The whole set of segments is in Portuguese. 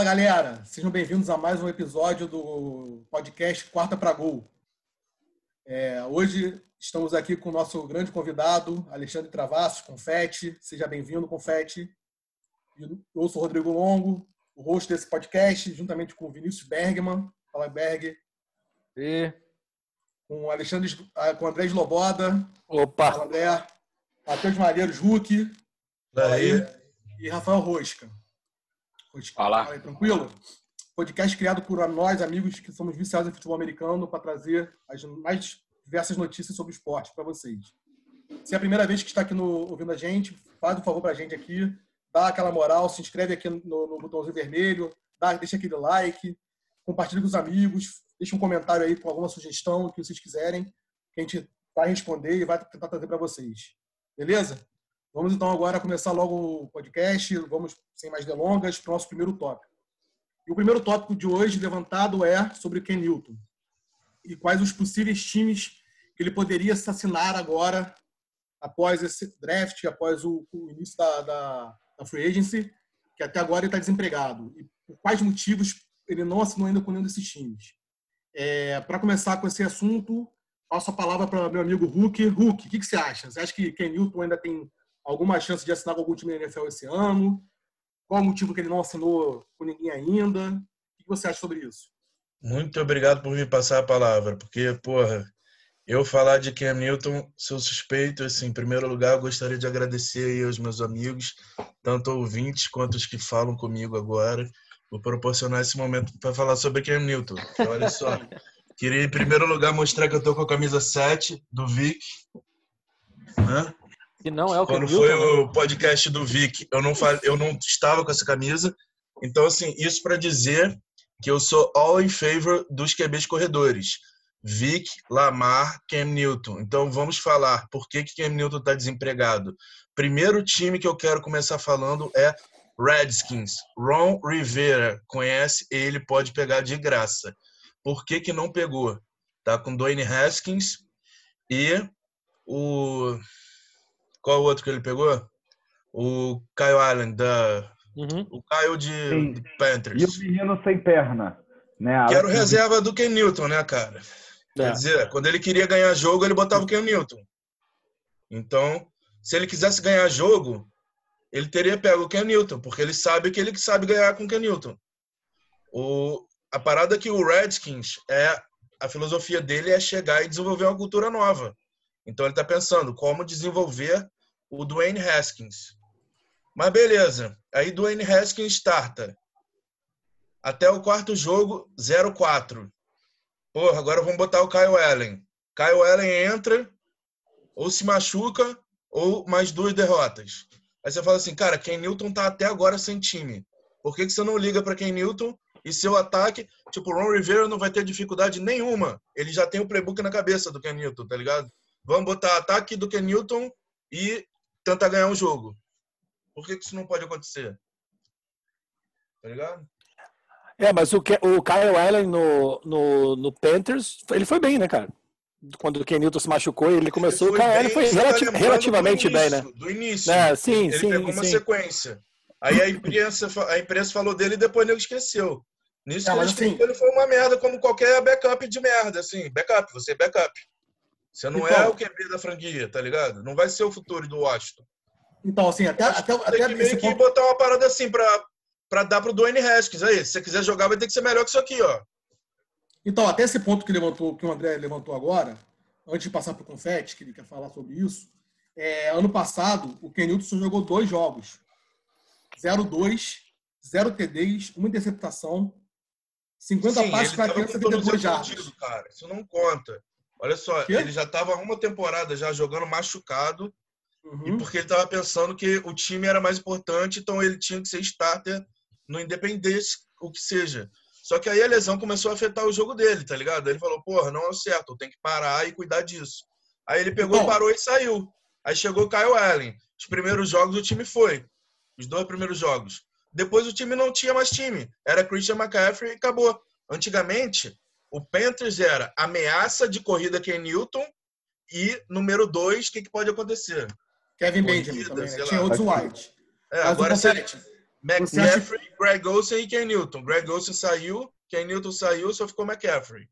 Fala galera, sejam bem-vindos a mais um episódio do podcast Quarta para Gol. É, hoje estamos aqui com o nosso grande convidado, Alexandre Travassos, Confete. Seja bem-vindo, Confete. Eu sou Rodrigo Longo, o host desse podcast, juntamente com o Vinícius Bergman. Fala, Berg. E... Com o Alexandre, ah, com o André Sloboda. Opa! Fala, André. Matheus Malheiros, Hulk. E Rafael Rosca. Fala. Fala aí, tranquilo? Podcast criado por nós, amigos que somos viciados em futebol americano, para trazer as mais diversas notícias sobre o esporte para vocês. Se é a primeira vez que está aqui no, ouvindo a gente, faz um favor para a gente aqui, dá aquela moral, se inscreve aqui no, no botãozinho vermelho, dá, deixa aquele like, compartilha com os amigos, deixa um comentário aí com alguma sugestão que vocês quiserem, que a gente vai responder e vai tentar trazer para vocês. Beleza? Vamos então agora começar logo o podcast, vamos sem mais delongas para o nosso primeiro tópico. E o primeiro tópico de hoje levantado é sobre Ken Newton e quais os possíveis times que ele poderia assassinar agora após esse draft, após o, o início da, da, da, free agency, que até agora ele está desempregado. E por quais motivos ele não assinou ainda com nenhum desses times. É, para começar com esse assunto, passo a palavra para meu amigo Hulk. Hulk, o que, que, você acha? Você acha que Ken Newton ainda tem alguma chance de assinar com algum time da NFL esse ano? Qual o motivo que ele não assinou com ninguém ainda? O que, você acha sobre isso? Muito obrigado por me passar a palavra, porque, porra, eu falar de Cam Newton, sou suspeito, assim, em primeiro lugar, gostaria de agradecer aí aos meus amigos, tanto ouvintes quanto os que falam comigo agora, por proporcionar esse momento para falar sobre Cam Newton. Olha só, queria em primeiro lugar mostrar que eu tô com a camisa 7 do Vic. Né? E não é o Quando foi o podcast do Vic, eu não, eu não estava com essa camisa. Então, assim, isso para dizer que eu sou all in favor dos QBs corredores. Vic, Lamar, Cam Newton. Então vamos falar por que, que Cam Newton está desempregado. Primeiro time que eu quero começar falando é Redskins. Ron Rivera conhece, ele pode pegar de graça. Por que, que não pegou? Tá com Dwayne Haskins e o qual o outro que ele pegou? O Kyle Allen da uhum. o Kyle de, de Panthers. E o menino sem perna, né? Que era o reserva do Ken Newton, né, cara? É. Quer dizer, quando ele queria ganhar jogo, ele botava o Ken Newton. Então, se ele quisesse ganhar jogo, ele teria pego o Ken Newton, porque ele sabe que ele sabe ganhar com o Ken Newton. O, a parada é que o Redskins é a filosofia dele é chegar e desenvolver uma cultura nova. Então ele está pensando como desenvolver o Dwayne Haskins. Mas beleza, aí Dwayne Haskins starta. Até o quarto jogo, 0-4. Porra, agora vamos botar o Kyle Allen. Kyle Allen entra, ou se machuca, ou mais duas derrotas. Aí você fala assim, cara, Ken Newton tá até agora sem time. Por que, que você não liga para Ken Newton e seu ataque? Tipo, o Ron Rivera não vai ter dificuldade nenhuma. Ele já tem o playbook na cabeça do Ken Newton, tá ligado? Vamos botar ataque do Ken Newton e tentar ganhar um jogo. Por que, que isso não pode acontecer? Tá ligado? É, mas o, o Kyle Allen no, no, no Panthers, ele foi bem, né, cara? Quando o Ken Newton se machucou, ele começou. Ele o Kyle Allen foi relati tá relativamente início, bem, né? Do início. É, sim, ele sim. pegou uma sim. sequência. Aí a imprensa, a imprensa falou dele e depois ele esqueceu. Nisso é, que ele, assim, ele foi uma merda, como qualquer backup de merda, assim. Backup, você é backup. Você não então, é o QB da franquia, tá ligado? Não vai ser o futuro do Washington. Então, assim, até. até, até tem que meio que ponto... botar uma parada assim pra, para dar para o Dwayne Haskins. Aí, se você quiser jogar, vai ter que ser melhor que isso aqui, ó. Então, até esse ponto que, levantou, que o André levantou agora, antes de passar para o Confete, que ele quer falar sobre isso, é, ano passado, o Ken Newton jogou dois jogos. 0-2, 0 TDs, uma interceptação, 50 Sim, passes para 372 jardas. Isso não conta. Olha só, que? ele já estava uma temporada já jogando machucado, uhum. e porque ele estava pensando que o time era mais importante, então ele tinha que ser starter no Independente, o que seja. Só que aí a lesão começou a afetar o jogo dele, tá ligado? Ele falou, porra, não é o certo, eu tenho que parar e cuidar disso. Aí ele pegou, Bom. parou e saiu. Aí chegou o Kyle Allen. Os primeiros jogos o time foi. Os dois primeiros jogos. Depois o time não tinha mais time. Era Christian McCaffrey e acabou. Antigamente, o Panthers era ameaça de corrida Ken Newton e número dois, o que, que pode acorrer? Kevin Benjamin também, né? Tinha outros White. É, agora, ele, McCaffrey, acha... Greg Olsen e Ken Newton. Greg Olsen saiu, Ken Newton saiu, só ficou McCaffrey.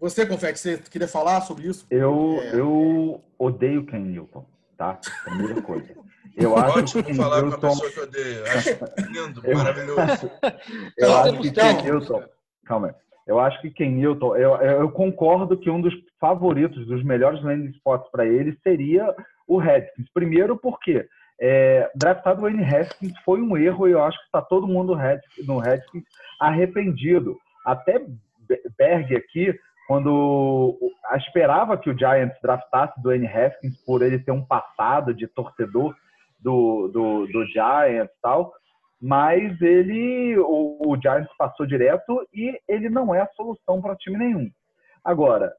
Você, Confete, você queria falar sobre isso? Eu, é... eu odeio Ken Newton, tá? Primeira coisa. Eu acho Ótimo que falar Newton... com uma pessoa que odeio. Acho lindo, eu... maravilhoso. eu acho que Ken Newton... Calma aí. Eu acho que Ken Newton, eu, eu, concordo que um dos favoritos, dos melhores landing spots para ele seria o Redskins. Primeiro porque é, draftado o Wayne Haskins foi um erro e eu acho que está todo mundo no Redskins arrependido. Até Berg aqui, quando esperava que o Giants draftasse do Wayne Haskins por ele ter um passado de torcedor do, do, do Giants e tal, mas ele, o, o Giants passou direto e ele não é a solução para time nenhum. Agora,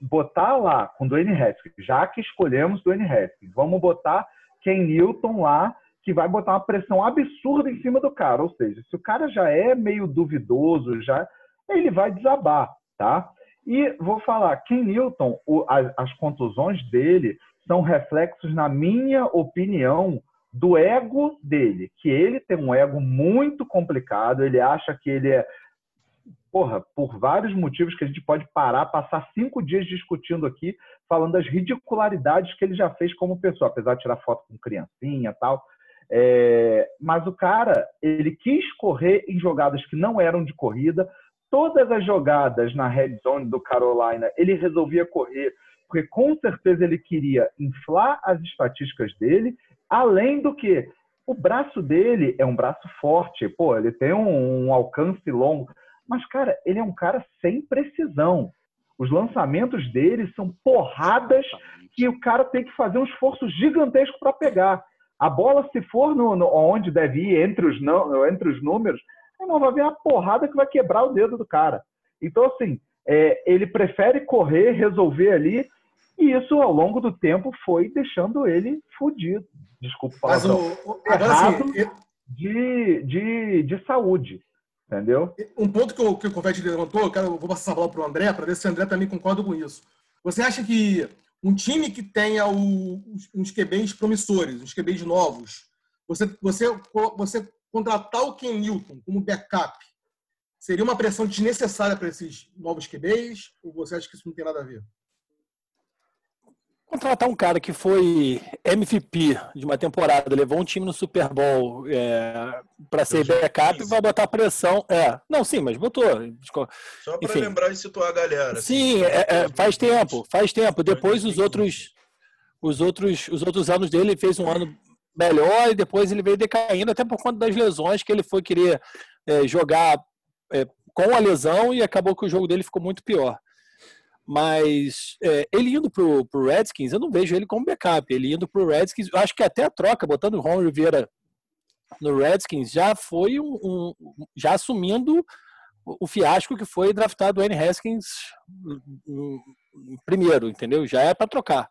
botar lá com Dwayne Haskins, já que escolhemos Dwayne Haskins, vamos botar Ken Newton lá, que vai botar uma pressão absurda em cima do cara. Ou seja, se o cara já é meio duvidoso, já ele vai desabar, tá? E vou falar, Ken Newton, o, as, as contusões dele são reflexos, na minha opinião, do ego dele, que ele tem um ego muito complicado, ele acha que ele é porra, por vários motivos que a gente pode parar, passar cinco dias discutindo aqui, falando das ridicularidades que ele já fez como pessoa, apesar de tirar foto com criancinha e tal. É... mas o cara, ele quis correr em jogadas que não eram de corrida. Todas as jogadas na red zone do Carolina, ele resolvia correr, porque com certeza ele queria inflar as estatísticas dele, além do que o braço dele é um braço forte, pô, ele tem um, um alcance longo. Mas, cara, ele é um cara sem precisão. Os lançamentos dele são porradas que o cara tem que fazer um esforço gigantesco para pegar. A bola, se for no, no, onde deve ir, entre os, não, entre os números, não vai vir uma porrada que vai quebrar o dedo do cara. Então, assim, é, ele prefere correr, resolver ali, e isso, ao longo do tempo, foi deixando ele fudido. Desculpa. Mas o, o, errado assim, de, de, de saúde. Entendeu? Um ponto que o, que o Confete levantou, eu, quero, eu vou passar a bola para o André, para ver se o André também concorda com isso. Você acha que um time que tenha o, uns QBs promissores, uns QBs novos, você, você, você contratar o Ken Newton como backup, seria uma pressão desnecessária para esses novos QBs? Ou você acha que isso não tem nada a ver? Contratar um cara que foi MVP de uma temporada, levou um time no Super Bowl é, para ser backup, vai botar pressão. É, não, sim, mas botou. Só para lembrar e situar a galera. Sim, assim, é, é, faz tempo, faz tempo. Depois os outros, os outros, os outros anos dele ele fez um ano melhor e depois ele veio decaindo até por conta das lesões que ele foi querer é, jogar é, com a lesão e acabou que o jogo dele ficou muito pior. Mas é, ele indo pro, pro Redskins, eu não vejo ele como backup. Ele indo pro Redskins, eu acho que até a troca, botando o Ron Rivera no Redskins, já foi um, um já assumindo o fiasco que foi draftado o N. Haskins primeiro, entendeu? Já é para trocar.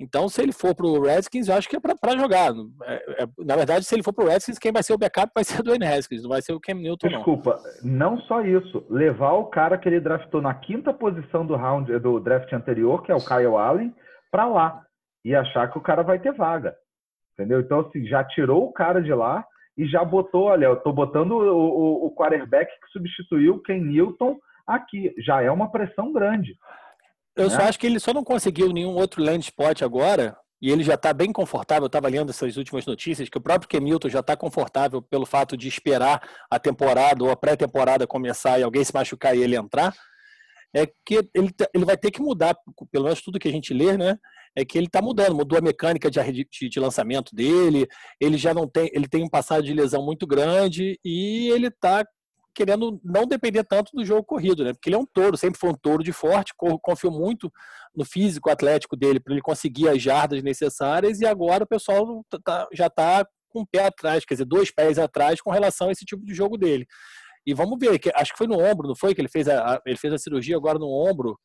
Então, se ele for para o Redskins, eu acho que é para jogar. É, é, na verdade, se ele for para o Redskins, quem vai ser o backup vai ser o Dwayne Haskins, não vai ser o Cam Newton, Desculpa, não. não só isso. Levar o cara que ele draftou na quinta posição do round do draft anterior, que é o Kyle Allen, para lá. E achar que o cara vai ter vaga. Entendeu? Então, assim, já tirou o cara de lá e já botou, olha, eu tô botando o, o, o quarterback que substituiu o Ken Newton aqui. Já é uma pressão grande. Eu né? só acho que ele só não conseguiu nenhum outro land spot agora, e ele já está bem confortável. Eu estava lendo essas últimas notícias, que o próprio Kemilton já está confortável pelo fato de esperar a temporada ou a pré-temporada começar e alguém se machucar e ele entrar. É que ele, ele vai ter que mudar, pelo menos tudo que a gente lê, né? É que ele está mudando, mudou a mecânica de, de, de, lançamento dele, ele já não tem, ele tem um passado de lesão muito grande e ele está querendo não depender tanto do jogo corrido, né? Porque ele é um touro, sempre foi um touro de forte, confiou muito no físico atlético dele para ele conseguir as jardas necessárias e agora o pessoal tá, tá já está com o pé atrás, quer dizer, dois pés atrás com relação a esse tipo de jogo dele. E vamos ver, acho que foi no ombro, não foi que ele fez a, ele fez a cirurgia agora no ombro,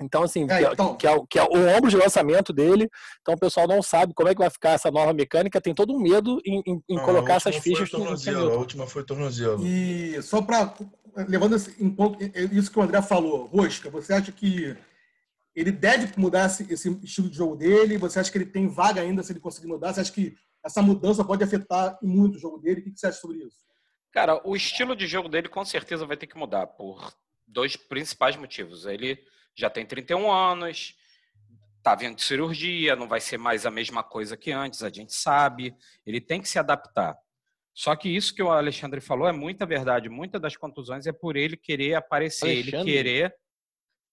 então, assim, é, então... Que, é, que, é, o ombro de lançamento dele. Então, o pessoal não sabe como é que vai ficar essa nova mecânica. Tem todo um medo em, em, em não, colocar essas fichas no tornozelo. A última foi tornozelo. E só para levando em ponto isso que o André falou, Rosca, você acha que ele deve mudar esse, esse, estilo de jogo dele? Você acha que ele tem vaga ainda se ele conseguir mudar? Você acha que essa mudança pode afetar muito o jogo dele. O que você acha sobre isso? Cara, o estilo de jogo dele com certeza vai ter que mudar por dois principais motivos. Ele já tem 31 anos, tá vindo de cirurgia, não vai ser mais a mesma coisa que antes, a gente sabe. Ele tem que se adaptar. Só que isso que o Alexandre falou é muita verdade. Muitas das contusões é por ele querer aparecer, Alexandre? ele querer.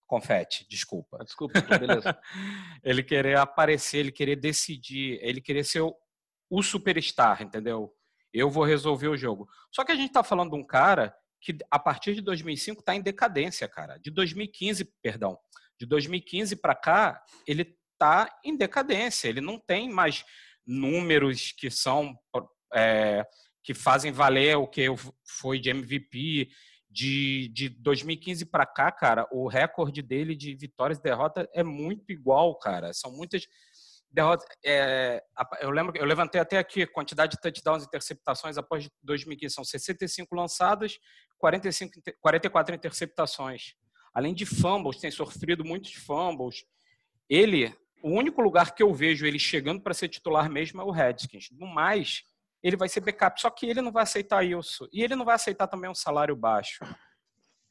Confete, desculpa. Desculpa, beleza. ele querer aparecer, ele querer decidir, ele querer ser o, o superstar, entendeu? Eu vou resolver o jogo. Só que a gente está falando de um cara que a partir de 2005 está em decadência, cara. De 2015, perdão, de 2015 para cá, ele está em decadência. Ele não tem mais números que são é, que fazem valer o que foi de MVP. De, de 2015 para cá, cara, o recorde dele de vitórias e derrotas é muito igual, cara. São muitas derrotas. É, eu lembro, eu levantei até aqui a quantidade de touchdowns e interceptações após 2015. São 65 lançadas, 45, 44 interceptações. Além de fumbles, tem sofrido muitos fumbles. Ele, o único lugar que eu vejo ele chegando para ser titular mesmo é o Redskins. No mais, ele vai ser backup. Só que ele não vai aceitar isso. E ele não vai aceitar também um salário baixo.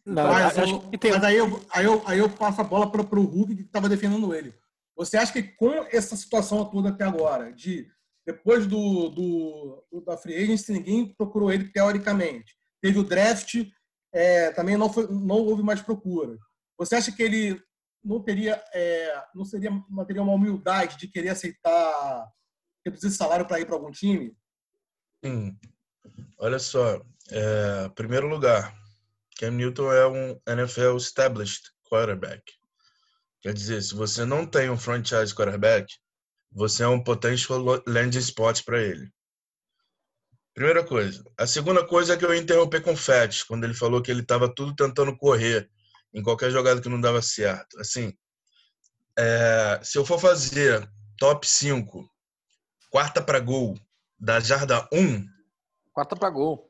Não, mas, eu, tem... mas aí, eu, aí, eu, aí eu passo a bola para o Hulk que estava defendendo ele. Você acha que com essa situação toda até agora, de depois do, do, da Free Agency, ninguém procurou ele teoricamente. Teve o draft, é, também não, foi, não houve mais procura. Você acha que ele não teria, é, não seria, não uma humildade de querer aceitar reduzir salário para ir para algum time? Sim. Olha só, é, primeiro lugar, Cam Newton é um NFL established quarterback. Quer dizer, se você não tem um franchise quarterback, você é um potential landing spot para ele. Primeira coisa. A segunda coisa é que eu interrompi com o Fett, quando ele falou que ele estava tudo tentando correr em qualquer jogada que não dava certo. Assim, é, se eu for fazer top 5, quarta para gol, da jarda 1. Quarta para gol.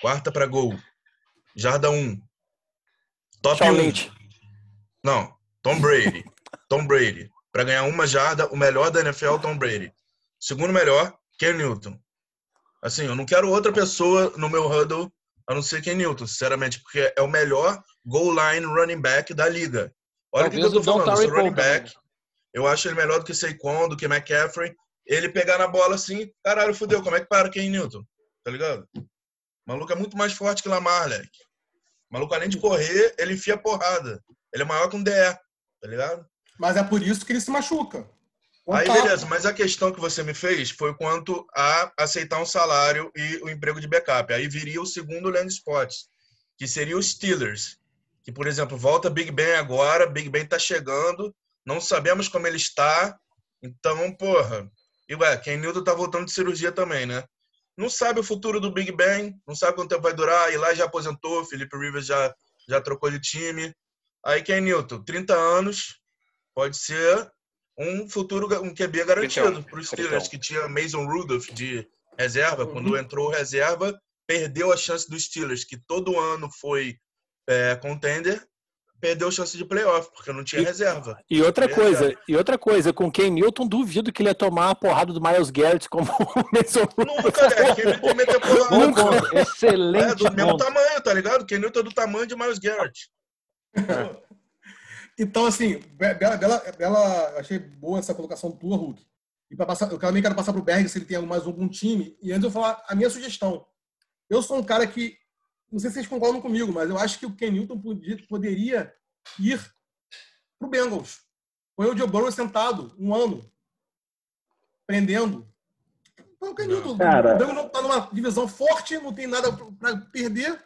Quarta para gol. Jarda 1. Top Tchau, 1. Leite. Não, Tom Brady. Tom Brady. Para ganhar uma jarda, o melhor da NFL, Tom Brady. Segundo melhor, Ken Newton. Assim, eu não quero outra pessoa no meu huddle a não ser Ken Newton, sinceramente, porque é o melhor goal line running back da liga. Olha o que, que eu tô falando, sou running back. Também. Eu acho ele melhor do que Saquon, do que McCaffrey ele pegar na bola assim, caralho, fudeu, como é que para Ken Newton? Tá ligado? O maluco é muito mais forte que Lamar, leque. O maluco, além de correr, ele enfia porrada. Ele é maior que um DE, tá ligado? Mas é por isso que ele se machuca. Aí, beleza, mas a questão que você me fez foi quanto a aceitar um salário e o emprego de backup. Aí viria o segundo land spot, que seria os Steelers. Que, por exemplo, volta Big Ben agora, Big Ben tá chegando, não sabemos como ele está. Então, porra, e, ué, Ken Newton tá voltando de cirurgia também, né? Não sabe o futuro do Big Bang, não sabe quanto tempo vai durar. E lá já aposentou, Felipe Rivers já, já trocou de time. Aí Ken Newton, 30 anos, pode ser um futuro, um QB garantido para os Steelers, que tinha Mason Rudolph de reserva. Uhum. Quando entrou reserva, perdeu a chance dos Steelers, que todo ano foi é, contender, perdeu chance de playoff, porque não tinha e, reserva. E outra coisa, reserva. e outra coisa, com Ken Newton, duvido que ele ia tomar a porrada do Miles Garrett como o Mason Nunca, é, Ken Newton meteu porrada. Nunca. Excelente É, do ponto. mesmo tamanho, tá ligado? Ken Newton é do tamanho de Miles Garrett. Então, assim, Bela, Bela, Bela, achei boa essa colocação tua, Hulk. E para passar, eu também quero passar para o Berg se ele tem mais algum time. E antes eu falar a minha sugestão. Eu sou um cara que não sei se vocês concordam comigo, mas eu acho que o Ken Newton poderia ir para o Bengals. Põe o Joe Burrow sentado um ano, prendendo. Põe o Ken Newton. Cara, o Bengals está numa divisão forte, não tem nada para perder.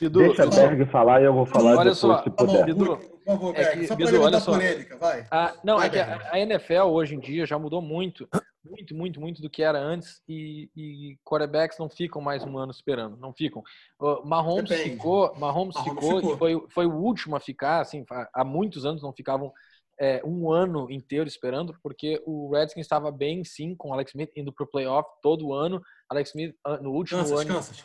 Bidu, Deixa a Berg falar e eu vou falar olha depois, só, se puder. Bidu, por favor, Berg, é que, só para levantar polêmica, vai. Ah, não, vai, é que a, a, NFL hoje em dia já mudou muito muito, muito, muito do que era antes e, e quarterbacks não ficam mais um ano esperando, não ficam. Uh, Mahomes Depende. ficou, Mahomes, Mahomes ficou, ficou, e foi, foi o último a ficar, assim, há muitos anos não ficavam é, um ano inteiro esperando, porque o Redskins estava bem sim com o Alex Smith indo para o playoff todo ano. Alex Smith no último Kansas, ano. Kansas.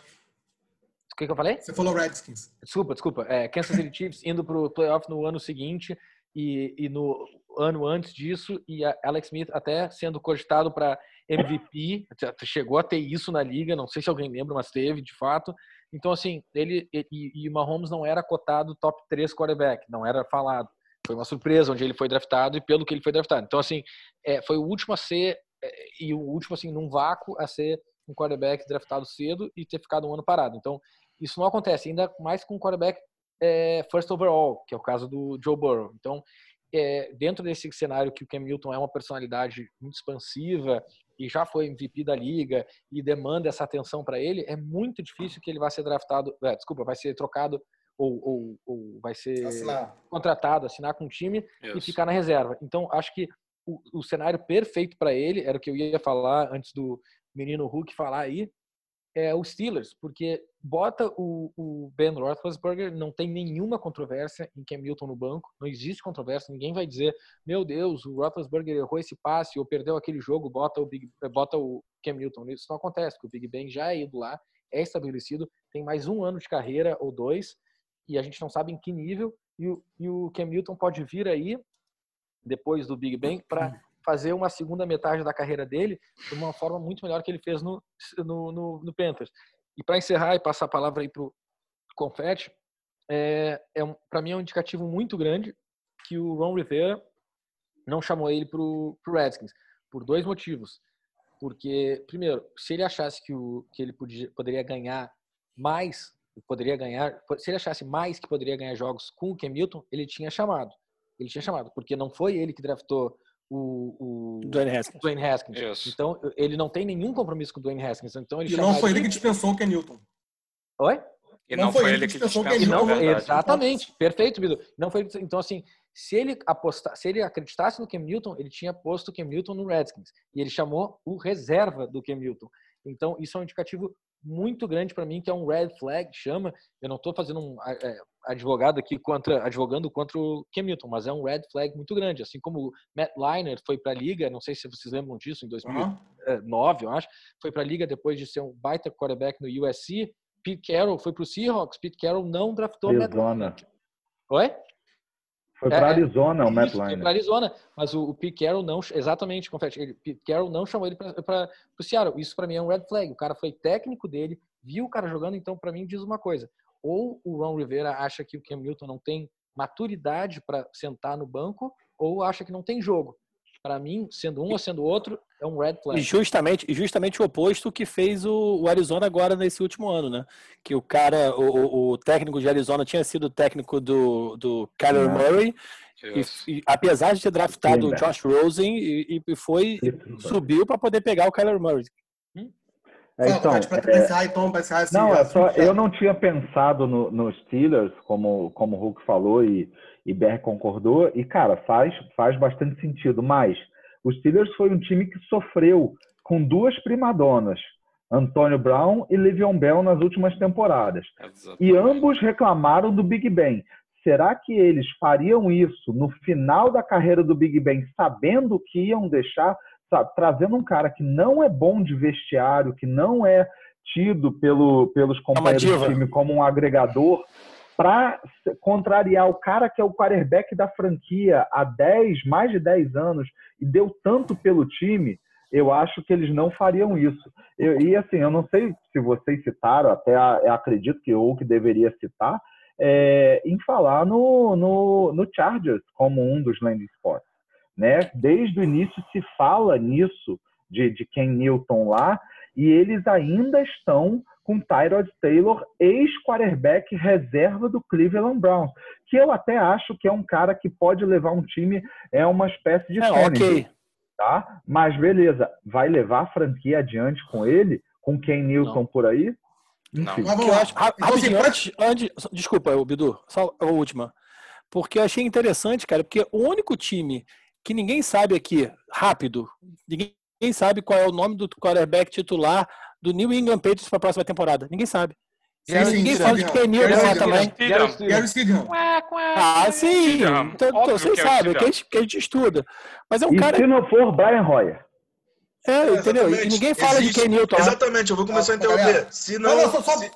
O que, que eu falei? Você falou Redskins. Desculpa, desculpa. É, Kansas City Chiefs indo para o playoff no ano seguinte e, e no ano antes disso, e Alex Smith até sendo cogitado para MVP, chegou a ter isso na liga, não sei se alguém lembra, mas teve, de fato. Então, assim, ele e, e o Mahomes não era cotado top 3 quarterback, não era falado. Foi uma surpresa onde ele foi draftado e pelo que ele foi draftado. Então, assim, é, foi o último a ser, é, e o último, assim, num vácuo, a ser um quarterback draftado cedo e ter ficado um ano parado. Então, isso não acontece, ainda mais com um quarterback é, first overall, que é o caso do Joe Burrow. Então, é, dentro desse cenário que o Cam Newton é uma personalidade muito expansiva e já foi MVP da liga e demanda essa atenção para ele, é muito difícil que ele vá ser draftado, é, desculpa, vai ser trocado ou, ou, ou vai ser assinar. contratado, assinar com um time Isso. e ficar na reserva. Então, acho que o, o cenário perfeito para ele, era o que eu ia falar antes do menino Hulk falar aí, é o Steelers, porque bota o, o, Ben Roethlisberger, não tem nenhuma controvérsia em Cam Newton no banco, não existe controvérsia, ninguém vai dizer, meu Deus, o Roethlisberger errou esse passe ou perdeu aquele jogo, bota o, Big, bota o Cam Newton. Isso não acontece, porque o Big Ben já é ido lá, é estabelecido, tem mais um ano de carreira ou dois, e a gente não sabe em que nível, e o, e o Cam Newton pode vir aí, depois do Big Ben, para fazer uma segunda metade da carreira dele de uma forma muito melhor que ele fez no, no, no, no Panthers. E para encerrar e passar a palavra aí para o Confetti, é, é um, para mim é um indicativo muito grande que o Ron Rivera não chamou ele para o Redskins, por dois motivos. Porque, primeiro, se ele achasse que, o, que ele podia, poderia ganhar mais, poderia ganhar, se ele achasse mais que poderia ganhar jogos com o Cam Newton, ele tinha chamado. Ele tinha chamado, porque não foi ele que draftou o, o Dwayne Haskins. Dwayne Haskins. Isso. Então, ele não tem nenhum compromisso com o Dwayne Haskins. Então, ele e não foi ele que dispensou o Ken Newton. Oi? E não, não foi, ele que dispensou o Ken Newton. Exatamente. Perfeito, Bido. Não foi, então, assim, se ele apostar, se ele acreditasse no Cam Newton, ele tinha posto o Cam Newton no Redskins. E ele chamou o reserva do Cam Newton. Então, isso é um indicativo muito grande para mim, que é um red flag, chama. Eu não estou fazendo um é, advogado aqui contra, advogando contra o Cam Newton, mas é um red flag muito grande. Assim como o Matt Liner foi para a liga, não sei se vocês lembram disso, em 2009, uhum. eu acho, foi para a liga depois de ser um baita quarterback no USC. Pete Carroll foi para o Seahawks. Pete Carroll não draftou Arizona. Matt Liner. Oi? Foi para é, é, Arizona o Matt Liner. Foi para Arizona, mas o, o Pete Carroll não, exatamente, confete, ele, Pete Carroll não chamou ele para o Seattle. Isso para mim é um red flag. O cara foi técnico dele, viu o cara jogando, então para mim diz uma coisa. Ou o Ron Rivera acha que o Cam Newton não tem maturidade para sentar no banco, ou acha que não tem jogo. Para mim, sendo um ou sendo outro, é um red flag. E justamente, justamente o oposto que fez o, o, Arizona agora nesse último ano, né? Que o cara, o, o técnico de Arizona tinha sido técnico do, do Kyler Murray, e, e, apesar de ter draftado o Josh Rosen, e, e foi, subiu para poder pegar o Kyler Murray. Hum? É, então, é, então, não, é só, eu não tinha pensado no, no Steelers, como, como o Hulk falou e, e Ber concordou, e cara, faz, faz bastante sentido, mas o Steelers foi um time que sofreu com duas primadonas, Antônio Brown e Le'Veon Bell nas últimas temporadas. Exatamente. E ambos reclamaram do Big Ben. Será que eles fariam isso no final da carreira do Big Ben, sabendo que iam deixar, sabe, trazendo um cara que não é bom de vestiário, que não é tido pelo, pelos companheiros do time como um agregador, para contrariar o cara que é o quarterback da franquia há 10, mais de 10 anos e deu tanto pelo time, eu acho que eles não fariam isso. Eu, e assim, eu não sei se vocês citaram, até acredito que ou que deveria citar, é, em falar no, no, no, Chargers como um dos landing spots. Né? Desde o início se fala nisso de, de Ken Newton lá, e eles ainda estão com Tyrod Taylor, ex-quarterback reserva do Cleveland Browns, que eu até acho que é um cara que pode levar um time, é uma espécie de é, Kennedy, ok. tá? Mas beleza, vai levar a franquia adiante com ele, com Ken Newton Não. por aí? Não. Enfim. Mas, acho, rapidinho, antes, antes, desculpa, Bidu, só a última. Porque eu achei interessante, cara, porque o único time que ninguém sabe aqui, rápido, ninguém sabe qual é o nome do quarterback titular do New England Patriots para a próxima temporada. Ninguém sabe. Sim, ninguém sim, fala de Kenil lá também. Gary Stidham. Ah, sim. Então, vocês sabem, que a, gente, que a gente estuda. Mas é um e cara. Se não for Brian Royer. É, entendeu? E ninguém fala Existe, de Ken Newton. Exatamente, eu vou começar a interromper. Se não, não, só, só,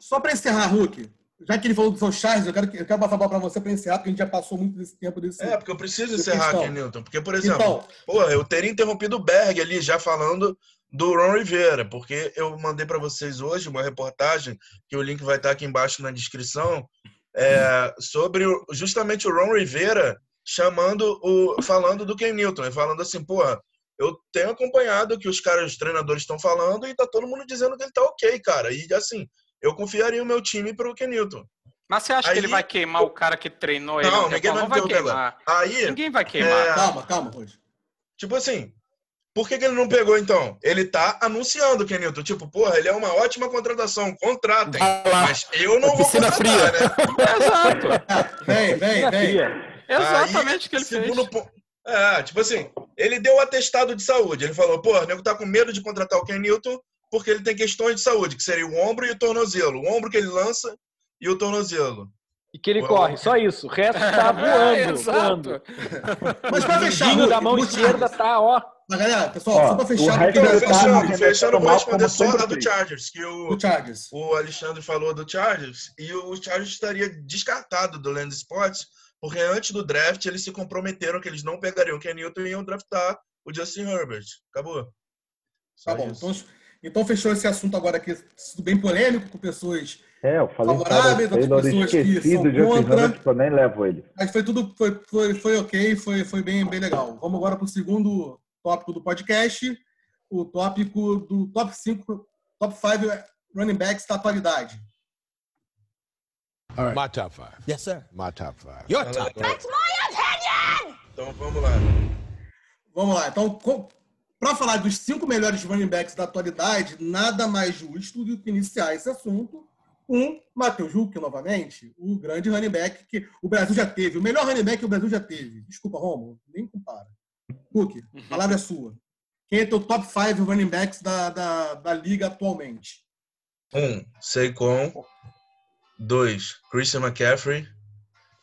só para encerrar, Hulk, já que ele falou do seu Charles, eu quero, eu quero passar a bola para você para encerrar, porque a gente já passou muito desse tempo desse. É, porque eu preciso encerrar aqui, Newton. Porque, por exemplo, então, pô, eu teria interrompido o Berg ali já falando do Ron Rivera, porque eu mandei para vocês hoje uma reportagem, que o link vai estar aqui embaixo na descrição, é, sobre justamente o Ron Rivera chamando o falando do Ken Newton, e falando assim, pô, eu tenho acompanhado o que os caras, os treinadores estão falando e tá todo mundo dizendo que ele tá ok, cara. E assim, eu confiaria o meu time pro Ken Newton. Mas você acha Aí... que ele vai queimar o cara que treinou ele? Não, ninguém vai, não vai queimar. Aí, ninguém vai queimar. É... Calma, calma, Rose. Tipo assim, por que, que, ele não pegou, então? Ele tá anunciando, Kenilton. Tipo, porra, ele é uma ótima contratação. Contratem. Mas eu não vou contratar, fria. né? Exato. vem, vem, vem. Exatamente o que ele fez. Ponto, é, tipo assim, ele deu o atestado de saúde. Ele falou, porra, o nego tá com medo de contratar o Kenilton porque ele tem questões de saúde, que seria o ombro e o tornozelo. O ombro que ele lança e o tornozelo. E que ele corre, só isso. O resto tá voando. Voando. Mas pra fechar, o da mão esquerda tá, ó. Mas galera, pessoal, ó, só pra fechar. O fechando, fechando, fechando vou responder só a do Chargers, que o, do Chargers. o Alexandre falou do Chargers, e o Chargers estaria descartado do Land Sports, porque antes do draft eles se comprometeram que eles não pegariam o Ken Newton e iam draftar o Justin Herbert. Acabou. Só tá bom, então, então fechou esse assunto agora aqui, bem polêmico, com pessoas é, eu falei favoráveis, outras pessoas que são contra. eu nem levo ele. Mas foi tudo, foi, foi, foi ok, foi, foi bem, bem legal. Vamos agora para o segundo tópico do podcast, o tópico do top 5, top 5 running backs da atualidade. All right. My top five. Yes, sir. My top five. Your top five. That's my opinion! Então vamos lá. Vamos lá. Então, para falar dos cinco melhores running backs da atualidade, nada mais justo do que iniciar esse assunto com Matheus Huck, novamente, o grande running back que o Brasil já teve, o melhor running back que o Brasil já teve. Desculpa, Romo, nem compara. Huck, a palavra é sua. Quem é teu top 5 running backs da, da, da liga atualmente? Um, Saquon. Dois, Christian McCaffrey.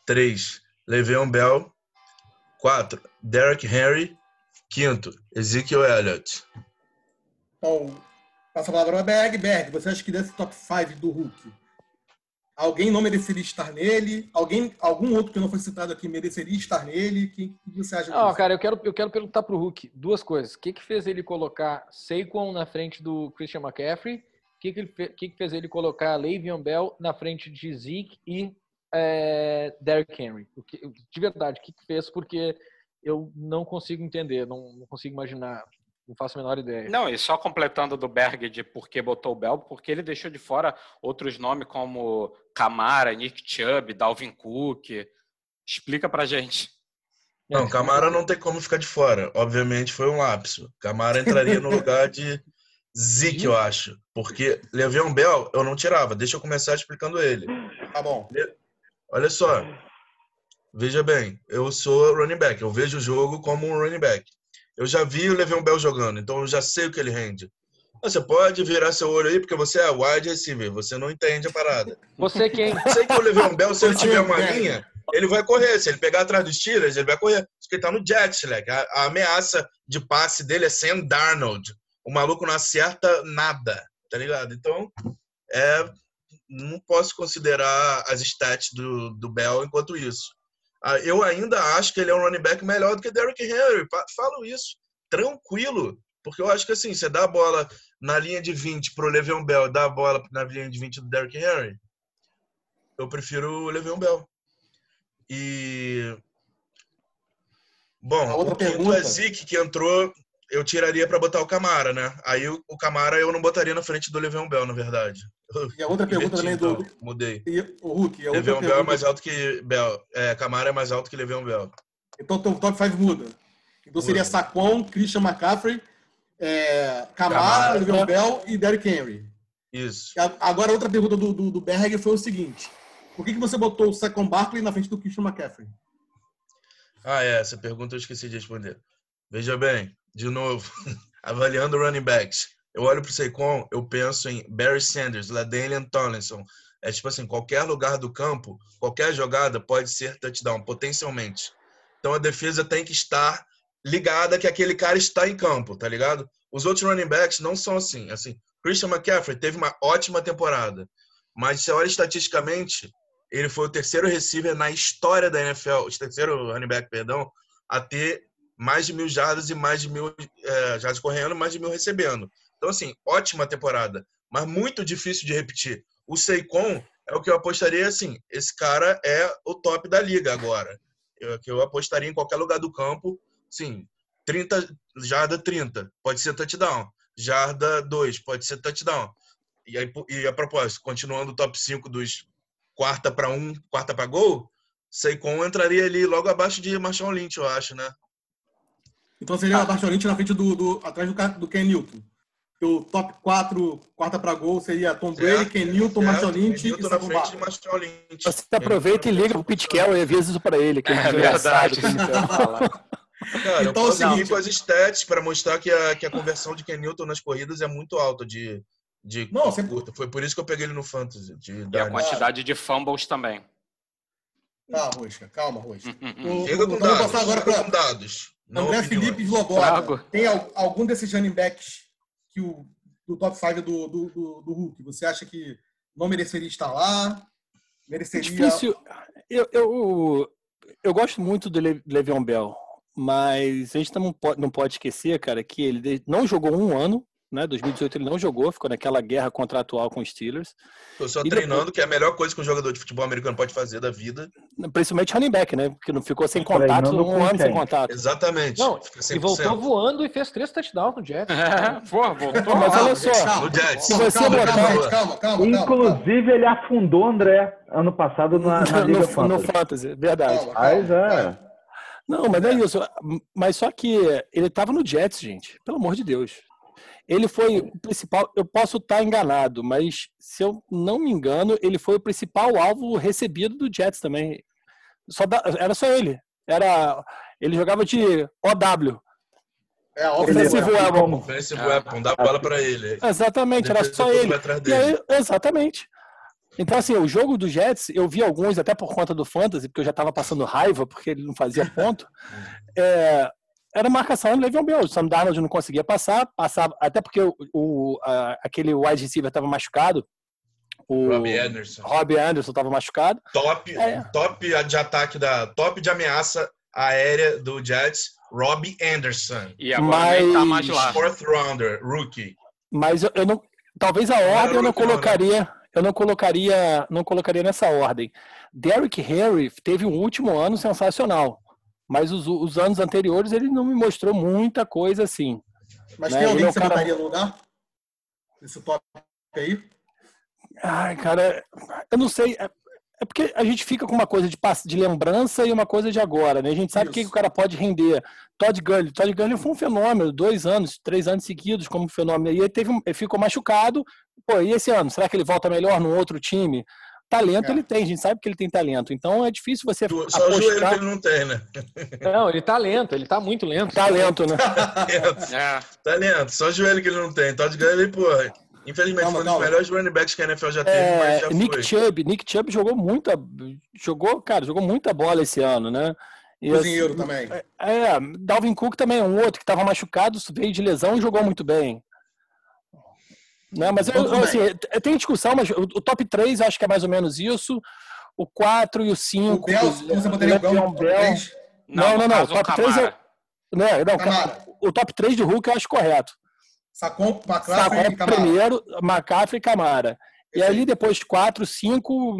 Três, Le'Veon Bell. Quatro, Derek Henry. Quinto, Ezekiel Elliott. Então, passa a palavra para Berg. Berg, você acha que desse top 5 do Hulk, alguém não mereceria estar nele? Alguém, algum outro que não foi citado aqui mereceria estar nele? Quem que você acha? Não, cara, eu quero, eu quero perguntar pro Hulk duas coisas. O que, que fez ele colocar Saquon na frente do Christian McCaffrey? O que, que, que, que fez ele colocar Le'Veon Bell na frente de Zeke e é, Derrick Henry? O que, de verdade, o que, que fez? Porque eu não consigo entender, não, não, consigo imaginar, não faço a menor ideia. Não, e só completando do Berg de por que botou o Bell, porque ele deixou de fora outros nomes como Camara, Nick Chubb, Dalvin Cook. Explica pra gente. Não, Camara não tem como ficar de fora. Obviamente foi um lapso. Camara entraria no lugar de Zeke, eu acho. Porque Le'Veon Bell eu não tirava. Deixa eu começar explicando ele. Tá bom. Olha só. Veja bem, eu sou running back, eu vejo o jogo como um running back. Eu já vi o Le'Veon Bell jogando, então eu já sei o que ele rende. Você pode virar seu olho aí, porque você é wide receiver, você não entende a parada. Você quem? Eu sei que o Le'Veon Bell, se ele tiver uma linha, ele vai correr. Se ele pegar atrás dos tiras, ele vai correr. Porque ele tá no jet, moleque. A, a ameaça de passe dele é Sam Darnold. O maluco não acerta nada, tá ligado? Então, é, não posso considerar as stats do, do Bell enquanto isso. Ah, eu ainda acho que ele é um running back melhor do que Derrick Henry. Falo isso tranquilo, porque eu acho que assim, você dá a bola na linha de 20 pro Le'Veon Bell, dá a bola na linha de 20 do Derrick Henry, eu prefiro o Le'Veon Bell. E bom, o pergunta. Zeke que entrou, eu tiraria para botar o Camara, né? Aí o Camara eu não botaria na frente do Le'Veon Bell, na verdade. E a outra pergunta também do. Então, mudei. E, o Hulk. Le'Veon Bell é mais alto que Bell. É, Camara é mais alto que Le'Veon Bell. Então o top 5 muda. Então seria Saquon, Christian McCaffrey, é, Camara, Le'Veon Bell e Derrick Henry. Isso. Agora outra pergunta do, do, do Berg foi o seguinte. Por que, que você botou o Saquon Barkley na frente do Christian McCaffrey? Ah, é. Essa pergunta eu esqueci de responder. Veja bem, de novo, avaliando running backs. Eu olho pro Saquon, eu penso em Barry Sanders, LaDainian Tomlinson. É tipo assim, qualquer lugar do campo, qualquer jogada pode ser touchdown, potencialmente. Então a defesa tem que estar ligada que aquele cara está em campo, tá ligado? Os outros running backs não são assim. Assim, Christian McCaffrey teve uma ótima temporada. mas você olha estatisticamente, ele foi o terceiro receiver na história da NFL, o terceiro running back, perdão, a ter mais de mil jardas e mais de mil é, jardas correndo, mais de mil recebendo. Então, assim, ótima temporada, mas muito difícil de repetir. O Seikon é o que eu apostaria, assim, esse cara é o top da liga agora. Eu, que eu apostaria em qualquer lugar do campo, sim, 30, jarda 30, pode ser touchdown. Jarda 2, pode ser touchdown. E, aí, e a propósito, continuando o top 5 dos quarta para um, quarta para gol, Seikon entraria ali logo abaixo de Marshall Lynch, eu acho, né? Então seria ah. Marshall Lynch na frente do, do atrás do, do Ken Newton. O top 4, quarta para gol, seria Tom Brady, Ken Newton, certo. Marshall Lynch e. Você aproveita e liga o Pete Kelly e avisa isso para ele. Que é, é verdade. Cara, então, eu posso seguinte... com as stats para mostrar que a, que a conversão de Ken Newton nas corridas é muito alta de, de não, você... curta. Foi por isso que eu peguei ele no Fantasy. De e a quantidade de fumbles também. Tá, Rosca, calma, Rosca. Chega com dados. Passar agora para dados. André Felipe Sloboda. Tem algum desses running backs que o do top 5 do, do, do, do Hulk, você acha que não mereceria estar lá? Mereceria. Difícil. Eu, eu, eu gosto muito do Le Le'Veon Bell, mas a gente não pode, não pode esquecer, cara, que ele não jogou um ano né? 2018 ele não jogou, ficou naquela guerra contratual com os Steelers. Tô só e treinando, depois... que é a melhor coisa que um jogador de futebol americano pode fazer da vida. Principalmente running back, né? Porque não ficou sem contato, um ano sem contato. Exatamente. Não, e voltou voando e fez três touchdowns no Jets. É, pô, voltou. Mas olha só, no Jets. se você calma, botar... calma, calma, calma, Inclusive, ele afundou o André ano passado na, na Liga no, Fantasy. No Fantasy, verdade. Mas é... Não, mas é isso. Mas só que ele estava no Jets, gente. Pelo amor de Deus. Ele foi o principal, eu posso estar enganado, mas se eu não me engano, ele foi o principal alvo recebido do Jets também. Só da, era só ele. Era, ele jogava de OW. É, offensive weapon. Offensive weapon, dá bola para ele. Exatamente, era só ele. Aí, exatamente. Então, assim, o jogo do Jets, eu vi alguns, até por conta do Fantasy, porque eu já estava passando raiva, porque ele não fazia ponto. é, era marcação do Le'Veon Bell. O Sam Darnold não conseguia passar, passava, até porque o, o a, aquele wide receiver estava machucado. O Robbie Anderson. Robbie Anderson estava machucado. Top, é. top de ataque da top de ameaça aérea do Jets, Robbie Anderson. E agora Mas... tá mais lá. Fourth rounder, rookie. Mas eu, eu não, talvez a ordem eu não colocaria, eu não colocaria, não colocaria nessa ordem. Derrick Henry teve um último ano sensacional. Mas os, os, anos anteriores ele não me mostrou muita coisa assim. Mas né? tem alguém que você cara... botaria no lugar? Esse top aí? Ai, cara, eu não sei. É, é porque a gente fica com uma coisa de, de lembrança e uma coisa de agora, né? A gente sabe o que, que o cara pode render. Todd Gurley. Todd Gurley foi um fenômeno, dois anos, três anos seguidos como fenômeno. E ele, teve, ele ficou machucado. Pô, e esse ano? Será que ele volta melhor no outro time? Talento é. ele tem, a gente sabe que ele tem talento. Então é difícil você. Tu, só apostar... o joelho que ele não tem, né? Não, ele tá lento, ele tá muito lento. Talento, né? talento. É. Talento, só o joelho que ele não tem. Todd Gurley, pô, infelizmente calma, foi um dos melhores running backs que a NFL já teve, é, mas já Nick foi. Chubb, Nick Chubb jogou muita. Jogou, cara, jogou muita bola esse ano, né? E Cozinheiro assim, também. É, é, Dalvin Cook também, um outro que estava machucado, veio de lesão e jogou muito bem. Né? Mas eu, eu, assim, tem discussão, mas o, top 3 acho que é mais ou menos isso. O 4 e o 5. O Bell, você botaria o Bell no top 3? Não, não, não. O top 3 é. Não, não, o top 3 de Hulk eu acho correto. Sacou, McCaffrey e Camara. primeiro, McCaffrey e Camara. E ali depois 4, 5,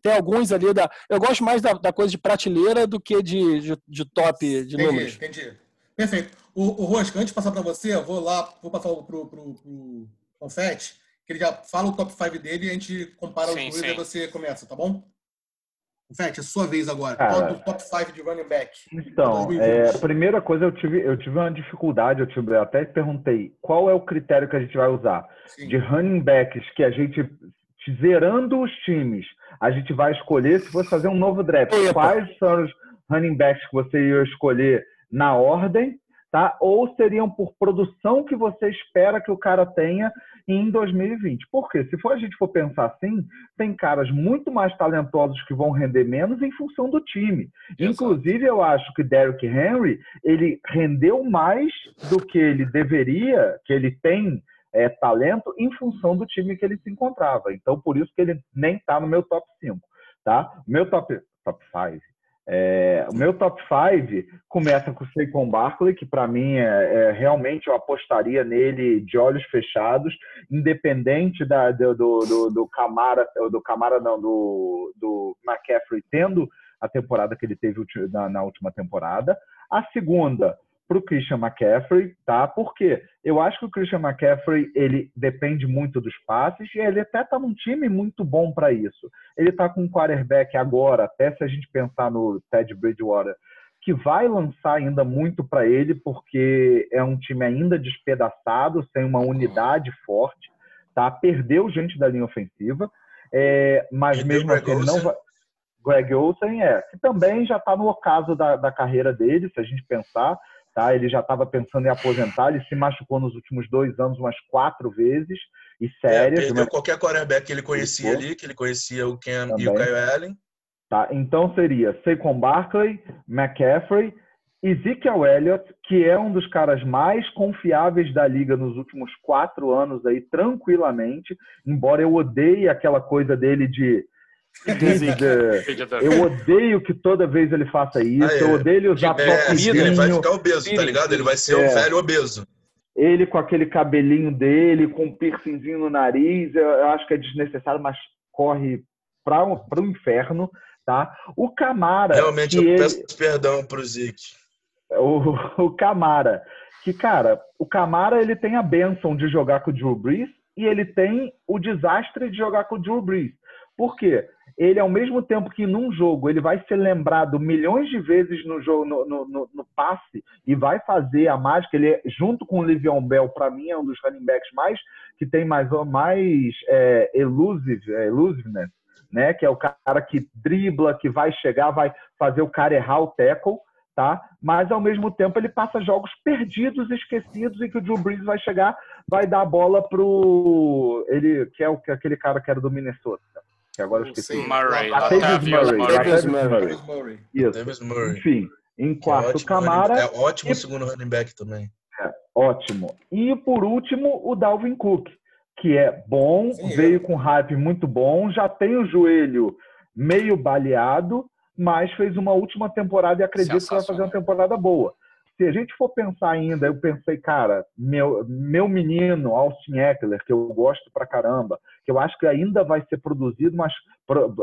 tem alguns ali da. Eu gosto mais da, da coisa de prateleira do que de, de, de top de entendi, números. Entendi. Perfeito. O, o Rosca, antes de passar para você, eu vou lá, vou passar pro, pro, pro, Confete, que ele já fala o top 5 dele e a gente compara sim, os dois sim. e você começa, tá bom? Confete, é sua vez agora. Cara, Qual do top 5 de running back? Então, é, a primeira coisa, eu tive, eu tive uma dificuldade, eu, tive, eu até perguntei qual é o critério que a gente vai usar sim. de running backs que a gente, zerando os times, a gente vai escolher se fosse fazer um novo draft. Eita. Quais são os running backs que você ia escolher na ordem tá? Ou seriam por produção que você espera que o cara tenha em 2020. Porque se for a gente for pensar assim, tem caras muito mais talentosos que vão render menos em função do time. Exato. Inclusive, eu acho que Derrick Henry ele rendeu mais do que ele deveria, que ele tem é, talento em função do time que ele se encontrava. Então, por isso que ele nem está no meu top 5. Tá? Meu top, top 5. É, o meu top 5 começa com o Saquon Barkley, que para mim é, é, realmente eu apostaria nele de olhos fechados, independente da, do, do, do Camara, do Camara não, do, do McCaffrey tendo a temporada que ele teve na, na última temporada. A segunda, para o Christian McCaffrey, tá? Porque eu acho que o Christian McCaffrey ele depende muito dos passes e ele até está num time muito bom para isso. Ele está com um quarterback agora, até se a gente pensar no Ted Bridgewater, que vai lançar ainda muito para ele, porque é um time ainda despedaçado, sem uma unidade forte, tá? Perdeu gente da linha ofensiva, é, mas mesmo assim não vai. Greg Olsen é, que também já está no ocaso da, da carreira dele, se a gente pensar Tá? Ele já estava pensando em aposentar, ele se machucou nos últimos dois anos umas quatro vezes, e é, sérias. É, perdeu mas... qualquer quarterback que ele conhecia ali, que ele conhecia o Cam Também. e o Kyle Allen. Tá, então seria Saquon Barkley, McCaffrey, Ezekiel Elliott, que é um dos caras mais confiáveis da liga nos últimos quatro anos aí, tranquilamente, embora eu odeie aquela coisa dele de eu odeio que toda vez ele faça isso. Ah, é. Eu odeio ele usar é, Ele vai ficar obeso, tá ligado? Ele vai ser é. um velho obeso. Ele com aquele cabelinho dele, com um piercingzinho no nariz, eu, eu acho que é desnecessário, mas corre para o inferno, tá? O Camara. Realmente eu ele... peço perdão pro Zic. O, o Camara. Que, cara, o Camara ele tem a benção de jogar com o Drew Brees e ele tem o desastre de jogar com o Drew Brees. Por quê? Ele, ao mesmo tempo que num jogo ele vai ser lembrado milhões de vezes no jogo, no, no, no passe e vai fazer a mágica, ele é, junto com o Livion Bell, para mim é um dos running backs mais que tem mais, mais é, elusive, é, elusiveness, né? Que é o cara que dribla, que vai chegar, vai fazer o cara errar o tackle, tá? Mas ao mesmo tempo ele passa jogos perdidos, esquecidos, em que o Drew Brees vai chegar, vai dar a bola pro ele que é o aquele cara que era do Minnesota que agora eu esqueci. Murray, Latavius Murray. Murray. Isso. Murray. Enfim, em quarto, é Camara. É ótimo e... segundo running back também. É, ótimo. E por último, o Dalvin Cook, que é bom, Sim, veio eu. com hype muito bom, já tem o joelho meio baleado, mas fez uma última temporada e acredito que vai fazer uma temporada boa se a gente for pensar ainda, eu pensei, cara, meu, meu menino, Austin Eckler, que eu gosto pra caramba, que eu acho que ainda vai ser produzido, mas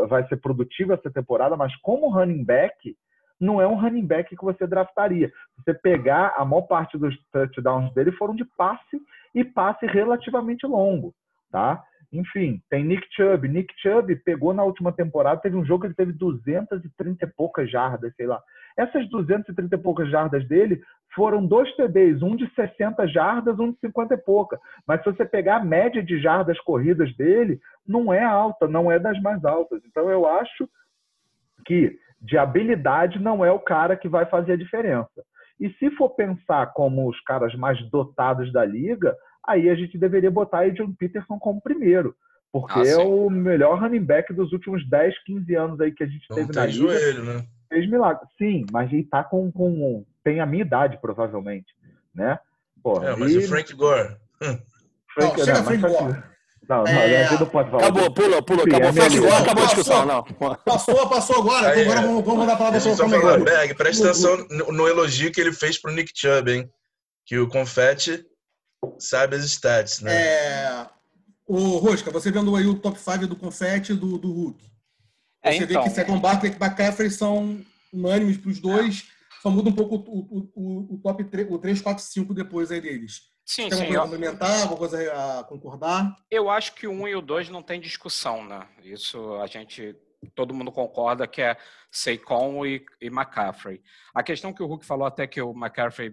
vai ser produtivo essa temporada, mas como running back, não é um running back que você draftaria. Você pegar a maior parte dos touchdowns dele foram de passe e passe relativamente longo, tá? Enfim, tem Nick Chubb. Nick Chubb pegou na última temporada, teve um jogo que ele teve 230 e poucas jardas, sei lá. Essas 230 e poucas jardas dele foram dois TDs, um de 60 jardas, um de 50 e pouca. Mas se você pegar a média de jardas corridas dele, não é alta, não é das mais altas. Então eu acho que de habilidade não é o cara que vai fazer a diferença. E se for pensar como os caras mais dotados da liga, aí a gente deveria botar Adrian Peterson como primeiro. Porque ah, é o melhor running back dos últimos 10, 15 anos aí que a gente não teve na liga. Joelho, né? Fez milagre. Sim, mas ele tá com, com. Tem a minha idade, provavelmente. Né? Porra, é, mas e... o Frank Gore. Frank, não, chega não, Frank Gore. Não, não, é... não pode falar. Acabou, pula, pula, Sim, acabou. É Frank acabou a discussão, não. Passou, passou agora. Aí, agora vamos, vamos dar a palavra para o Flamengo. Berg, presta atenção no, no, elogio que ele fez pro Nick Chubb, hein? Que o Confetti sabe as stats, né? É... O Rosca, você vendo aí o top 5 do Confetti e do, do Hulk. É, Você então, vê que Second Barkley e McCaffrey são unânimes para os dois, só muda um pouco o, o, o, top 3, o 3, 4, 5 depois aí deles. Sim, Tem sim. Alguma coisa complementar, alguma coisa a concordar? Eu acho que o 1 e o 2 não tem discussão, né? Isso a gente todo mundo concorda que é Saquon e, e McCaffrey. A questão que o Hulk falou até que o McCaffrey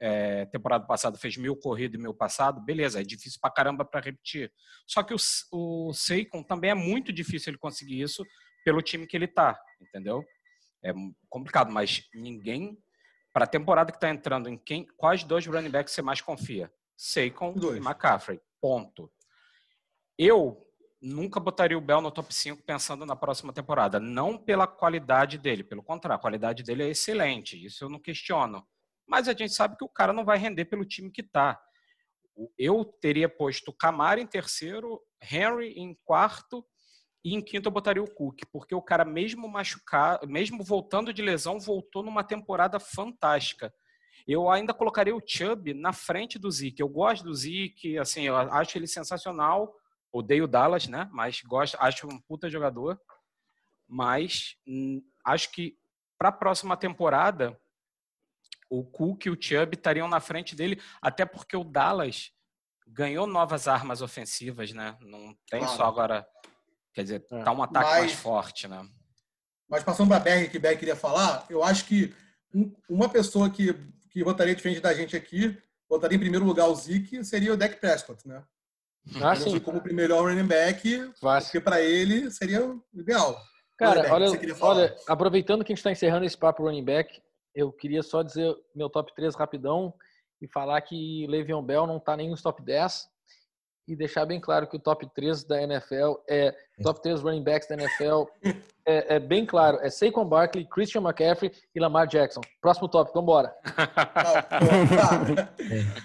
é, temporada passada fez mil corridas e mil passado, beleza, é difícil pra caramba para repetir. Só que o, o Saquon também é muito difícil ele conseguir isso pelo time que ele tá, entendeu? É complicado, mas ninguém para a temporada que está entrando, em quem, quais dois running backs você mais confia? Saquon e McCaffrey. Ponto. Eu nunca botaria o Bell no top 5 pensando na próxima temporada. Não pela qualidade dele, pelo contrário, a qualidade dele é excelente, isso eu não questiono. Mas a gente sabe que o cara não vai render pelo time que está. Eu teria posto Camara em terceiro, Henry em quarto e em quinto eu botaria o Cook, porque o cara mesmo machucado, mesmo voltando de lesão, voltou numa temporada fantástica. Eu ainda colocaria o Chubb na frente do Zeke. Eu gosto do Zeke, assim, eu acho ele sensacional. Odeio o Dallas, né? Mas gosto, acho um puta jogador. Mas hum, acho que para a próxima temporada o Cook e o Chubb estariam na frente dele, até porque o Dallas ganhou novas armas ofensivas, né? Não tem claro. só agora, quer dizer, é. tá um ataque mas, mais forte, né? Mas passando para a Berg, que Berg queria falar, eu acho que uma pessoa que, que votaria diferente da gente aqui, votaria em primeiro lugar o Zeke, seria o Dak Prescott, né? Ah, sim. Como primeiro running back, porque para ele seria o ideal. Cara, olha, olha, aproveitando que a gente está encerrando esse papo running back, eu queria só dizer meu top 3 rapidão e falar que Le'Veon Bell não está nem nos top 10 e deixar bem claro que o top 3 da NFL é top 3 running backs da NFL é, é, bem claro. É Saquon Barkley, Christian McCaffrey e Lamar Jackson. Próximo tópico, vambora.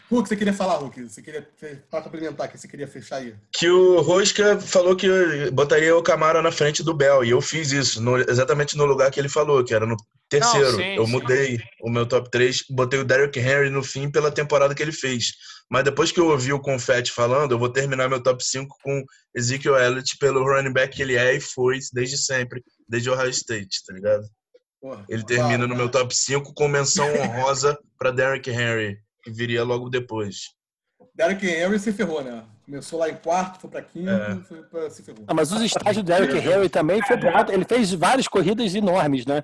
Hulk, você queria falar, Hulk? Você queria, para complementar, que você queria fechar aí? Que o Rosca falou que botaria o Camara na frente do Bell, e eu fiz isso, no, exatamente no lugar que ele falou, que era no terceiro. Não, sim, eu mudei sim. o meu top 3, botei o Derrick Henry no fim pela temporada que ele fez. Mas depois que eu ouvi o Confetti falando, eu vou terminar meu top 5 com Ezekiel Elliott pelo running back que ele é e foi desde sempre desde Ohio State, tá ligado? Porra, ele termina no meu top 5 com menção honrosa para Derrick Henry, que viria logo depois. Derrick Henry se ferrou, né? Começou lá em quarto, foi para quinto, é. foi pra, se ferrou. Ah, mas os estágios do Derrick Henry também foi ele fez várias corridas enormes, né?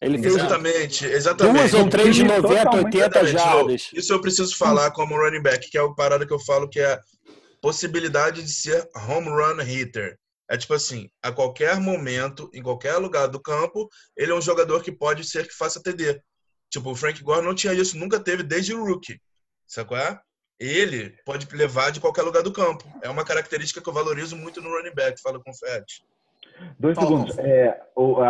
Ele fez exatamente, exatamente. Duas ou três de 90, 80 jardas. Isso eu preciso falar como running back, que é o parada que eu falo que é a possibilidade de ser home run hitter. É tipo assim, a qualquer momento, em qualquer lugar do campo, ele é um jogador que pode ser que faça TD. Tipo, o Frank Gore não tinha isso, nunca teve desde o rookie. Sabe qual é? Ele pode levar de qualquer lugar do campo. É uma característica que eu valorizo muito no running back, fala com o Fed. Dois segundos. É,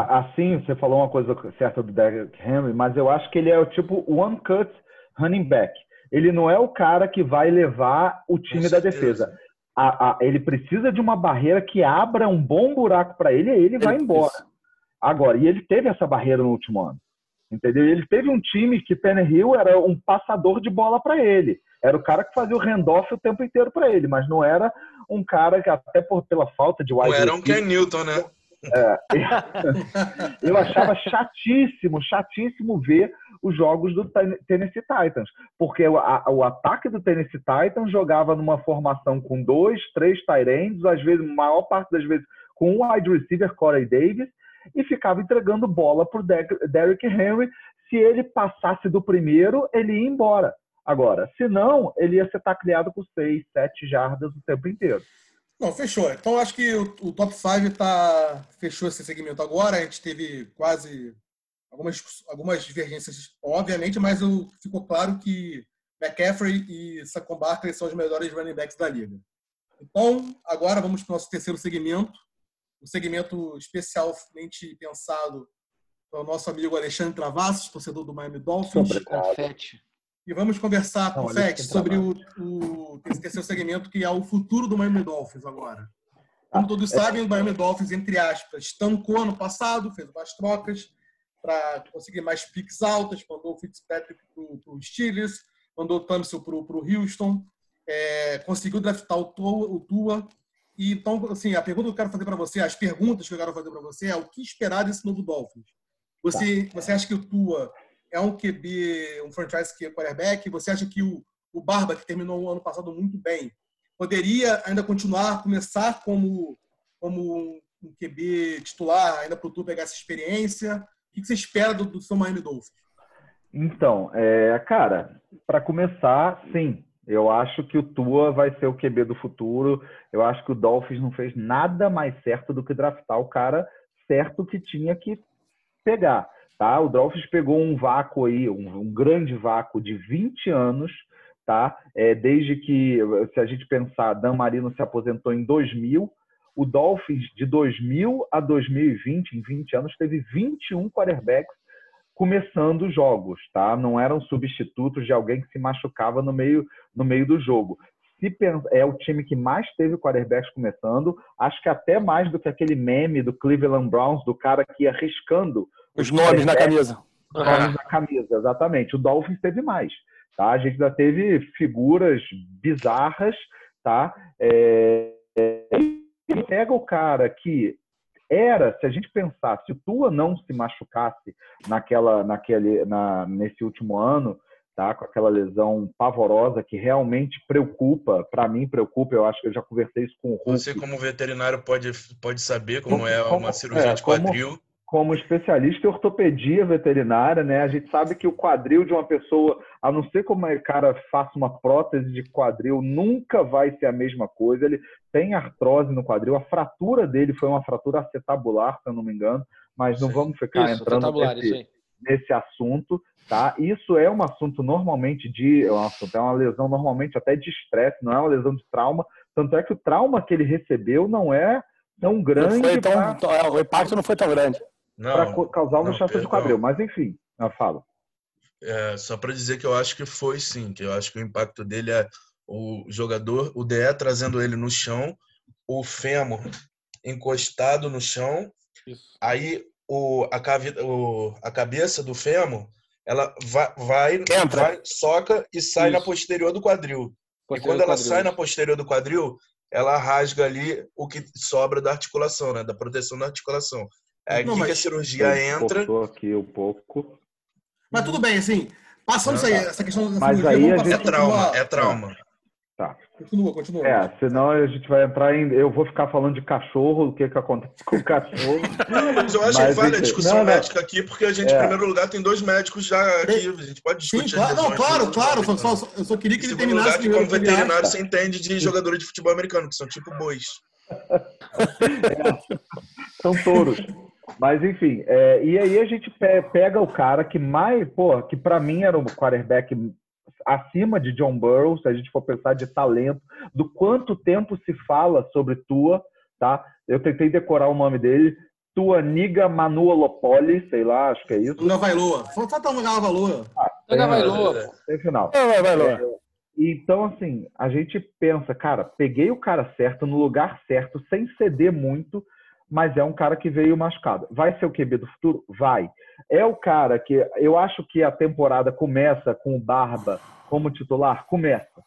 assim, você falou uma coisa certa do Derrick Henry, mas eu acho que ele é o tipo one cut running back. Ele não é o cara que vai levar o time da defesa a, a, ele precisa de uma barreira que abra um bom buraco para ele e ele vai embora. Agora, e ele teve essa barreira no último ano. Entendeu? Ele teve um time que Hill era um passador de bola para ele. Era o cara que fazia o handoff o tempo inteiro para ele, mas não era um cara que, até por, pela falta de wide era um Ken Newton, né? É, eu achava chatíssimo, chatíssimo ver os jogos do Tennessee Titans, porque o, a, o ataque do Tennessee Titans jogava numa formação com dois, três tight às vezes, maior parte das vezes, com um wide receiver, Corey Davis, e ficava entregando bola para o Derrick Henry. Se ele passasse do primeiro, ele ia embora. Agora, se não, ele ia ser tacleado com seis, sete jardas o tempo inteiro. Não, fechou. Então acho que o, o top 5 tá, fechou esse segmento agora. A gente teve quase algumas, algumas divergências, obviamente, mas eu, ficou claro que McCaffrey e Saquon Barkley são os melhores running backs da liga. Então, agora vamos para o nosso terceiro segmento, o um segmento especialmente pensado para o nosso amigo Alexandre Travassos, torcedor do Miami Dolphins. Confete. E vamos conversar, com Confete, sobre o, o, esse terceiro segmento, que é o futuro do Miami Dolphins agora. Como todos sabem, o Miami Dolphins, entre aspas, estancou ano passado, fez umas trocas, para conseguir mais picks altas, mandou o Fitzpatrick para o Steelers, mandou o Thompson para o Houston, é, conseguiu draftar o Tua, o Tua. E, então, assim, a pergunta que eu quero fazer para você, as perguntas que eu quero fazer para você é o que esperar desse novo Dolphins? Você, tá. você acha que o Tua é um QB, um franchise que é quarterback? Você acha que o, o Barba, que terminou o ano passado muito bem, poderia ainda continuar, começar como, como um, QB titular, ainda para o Tua pegar essa experiência? O que você espera do, do seu Miami Dolphins? Então, é, cara, para começar, sim. Eu acho que o Tua vai ser o QB do futuro. Eu acho que o Dolphins não fez nada mais certo do que draftar o cara certo que tinha que pegar. Tá? O Dolphins pegou um vácuo aí, um, um grande vácuo de 20 anos, tá? É, desde que, se a gente pensar, Dan Marino se aposentou em 2000, o Dolphins, de 2000 a 2020, em 20 anos, teve 21 quarterbacks começando jogos, tá? Não eram substitutos de alguém que se machucava no meio, no meio do jogo. se é o time que mais teve quarterbacks começando. Acho que até mais do que aquele meme do Cleveland Browns, do cara que ia riscando os nomes na camisa. Os nomes na camisa, exatamente. O Dolphins teve mais. Tá? A gente ainda teve figuras bizarras, tá? É... Pega o cara que era, se a gente pensar, se o Tua não se machucasse naquela, naquele, na, nesse último ano, tá? Com aquela lesão pavorosa que realmente preocupa, para mim preocupa. Eu acho que eu já conversei isso com o Hulk. Você como veterinário pode pode saber como, como é uma como, cirurgia é, de quadril. Como, como especialista em ortopedia veterinária, né, a gente sabe que o quadril de uma pessoa, a não ser como o cara faça uma prótese de quadril, nunca vai ser a mesma coisa. Ele tem artrose no quadril, a fratura dele foi uma fratura acetabular, se eu não me engano, mas não vamos ficar isso, entrando nesse, nesse assunto, tá? Isso é um assunto normalmente de, é, um assunto, é uma lesão normalmente até de estresse, não é uma lesão de trauma, tanto é que o trauma que ele recebeu não é tão grande. Tão, pra... É, o impacto não foi tão grande para causar uma chance de quadril. Mas enfim, eu falo. É, só para dizer que eu acho que foi sim, que eu acho que o impacto dele é o jogador, o DE trazendo ele no chão, o fêmur encostado no chão, Isso. aí o, a, cavi, o, a cabeça do fêmur ela vai, vai, vai soca e sai Isso. na posterior do quadril. Posterior e quando ela quadril. sai na posterior do quadril, ela rasga ali o que sobra da articulação, né? Da proteção da articulação. É aqui mas... que a cirurgia entra. aqui um pouco. Mas tudo bem, assim, passando isso aí, essa questão da mas cirurgia, aí a gente... é trauma, é trauma. Tá. Continua, continua. É, senão a gente vai entrar em. Eu vou ficar falando de cachorro, o que, que acontece com o cachorro. Não, mas eu acho mas, que vale a discussão não, médica aqui, porque a gente, é. em primeiro lugar, tem dois médicos já aqui. A gente pode discutir. Sim, claro, não, claro, claro. Só, só, eu só queria que ele terminasse. Lugar, que como veterinário, você entende de jogadores de futebol americano, que são tipo bois. É. São touros. Mas enfim, é, e aí a gente pega o cara que mais, pô, que para mim era um quarterback acima de John Burrow, se a gente for pensar de talento, do quanto tempo se fala sobre Tua, tá? Eu tentei decorar o nome dele, Tua Niga Manuolopoli, sei lá, acho que é isso. Não vai Lua. Falta um Gavaloa. Ah, tem, vai Lua. Tem final. Não vai Lua. É, então, assim, a gente pensa, cara, peguei o cara certo, no lugar certo, sem ceder muito, mas é um cara que veio machucado. Vai ser o QB do futuro? Vai. É o cara que eu acho que a temporada começa com o Barba como titular? Começa.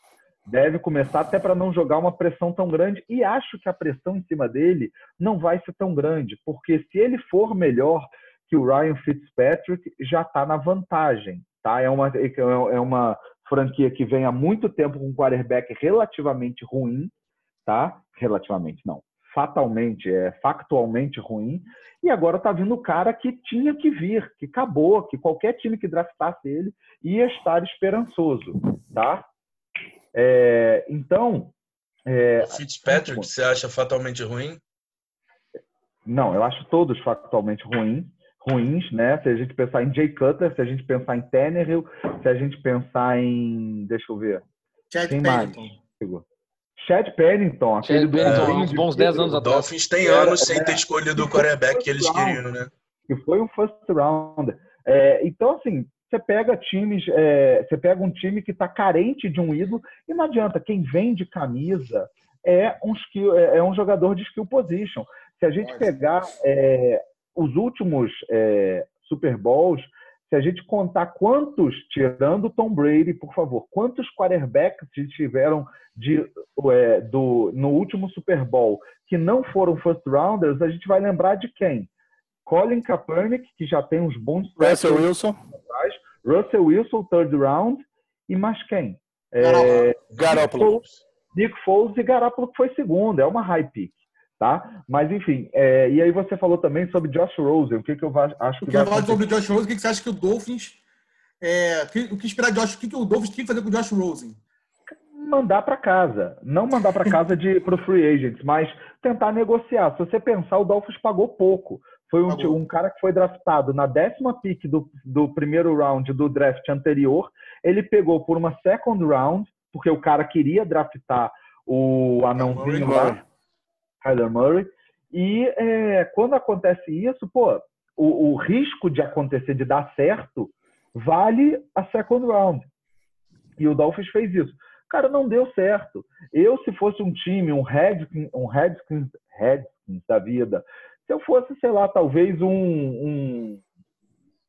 Deve começar até para não jogar uma pressão tão grande e acho que a pressão em cima dele não vai ser tão grande, porque se ele for melhor que o Ryan Fitzpatrick, já está na vantagem, tá? É uma, é uma franquia que vem há muito tempo com um quarterback relativamente ruim, tá? Relativamente não, fatalmente, é factualmente ruim, e agora está vindo o cara que tinha que vir, que acabou, que qualquer time que draftasse ele ia estar esperançoso, tá? É, então... É, Fitzpatrick, como... você acha fatalmente ruim? Não, eu acho todos factualmente ruins, ruins, né? Se a gente pensar em Jay Cutler, se a gente pensar em Tannehill, se a gente pensar em... Deixa eu ver. Chad Pennington. Chad Pennington, aquele Chad do Pennington, uns bons 10 anos atrás. Dolphins tem anos é, sem ter escolhido o quarterback que eles queriam, né? Que foi um first round. É, então, assim, você pega times, é, você pega um time que está carente de um ídolo e não adianta. Quem vende camisa é um, skill, é, é um jogador de skill position. Se a gente pegar é, os últimos é, Super Bowls, se a gente contar quantos, tirando Tom Brady, por favor, quantos quarterbacks tiveram de, é, do, no último Super Bowl que não foram first rounders, a gente vai lembrar de quem? Colin Kaepernick, que já tem uns bons Russell Wilson, Russell Wilson, third round, e mais quem? É, Garoppolo. Nick Foles e Garoppolo que foi segundo, é uma high pick tá? Mas enfim, é, e aí você falou também sobre Josh Rosen, o que, que eu acho que. Eu quero falar sobre Josh Rosen, o que, que você acha que o Dolphins. É, o que esperar de Josh, o que, que o Dolphins tem que fazer com o Josh Rosen? Mandar para casa, não mandar para casa de pro free agents, mas tentar negociar. Se você pensar, o Dolphins pagou pouco. Foi um, um, cara que foi draftado na décima pick do, do primeiro round do draft anterior. Ele pegou por uma second round, porque o cara queria draftar o anãozinho lá. Kyler Murray. E é, quando acontece isso, pô, o, o, risco de acontecer, de dar certo, vale a second round. E o Dolphins fez isso. Cara, não deu certo. Eu, se fosse um time, um Redskins, um Redskins, Redskins da vida, se eu fosse, sei lá, talvez um, um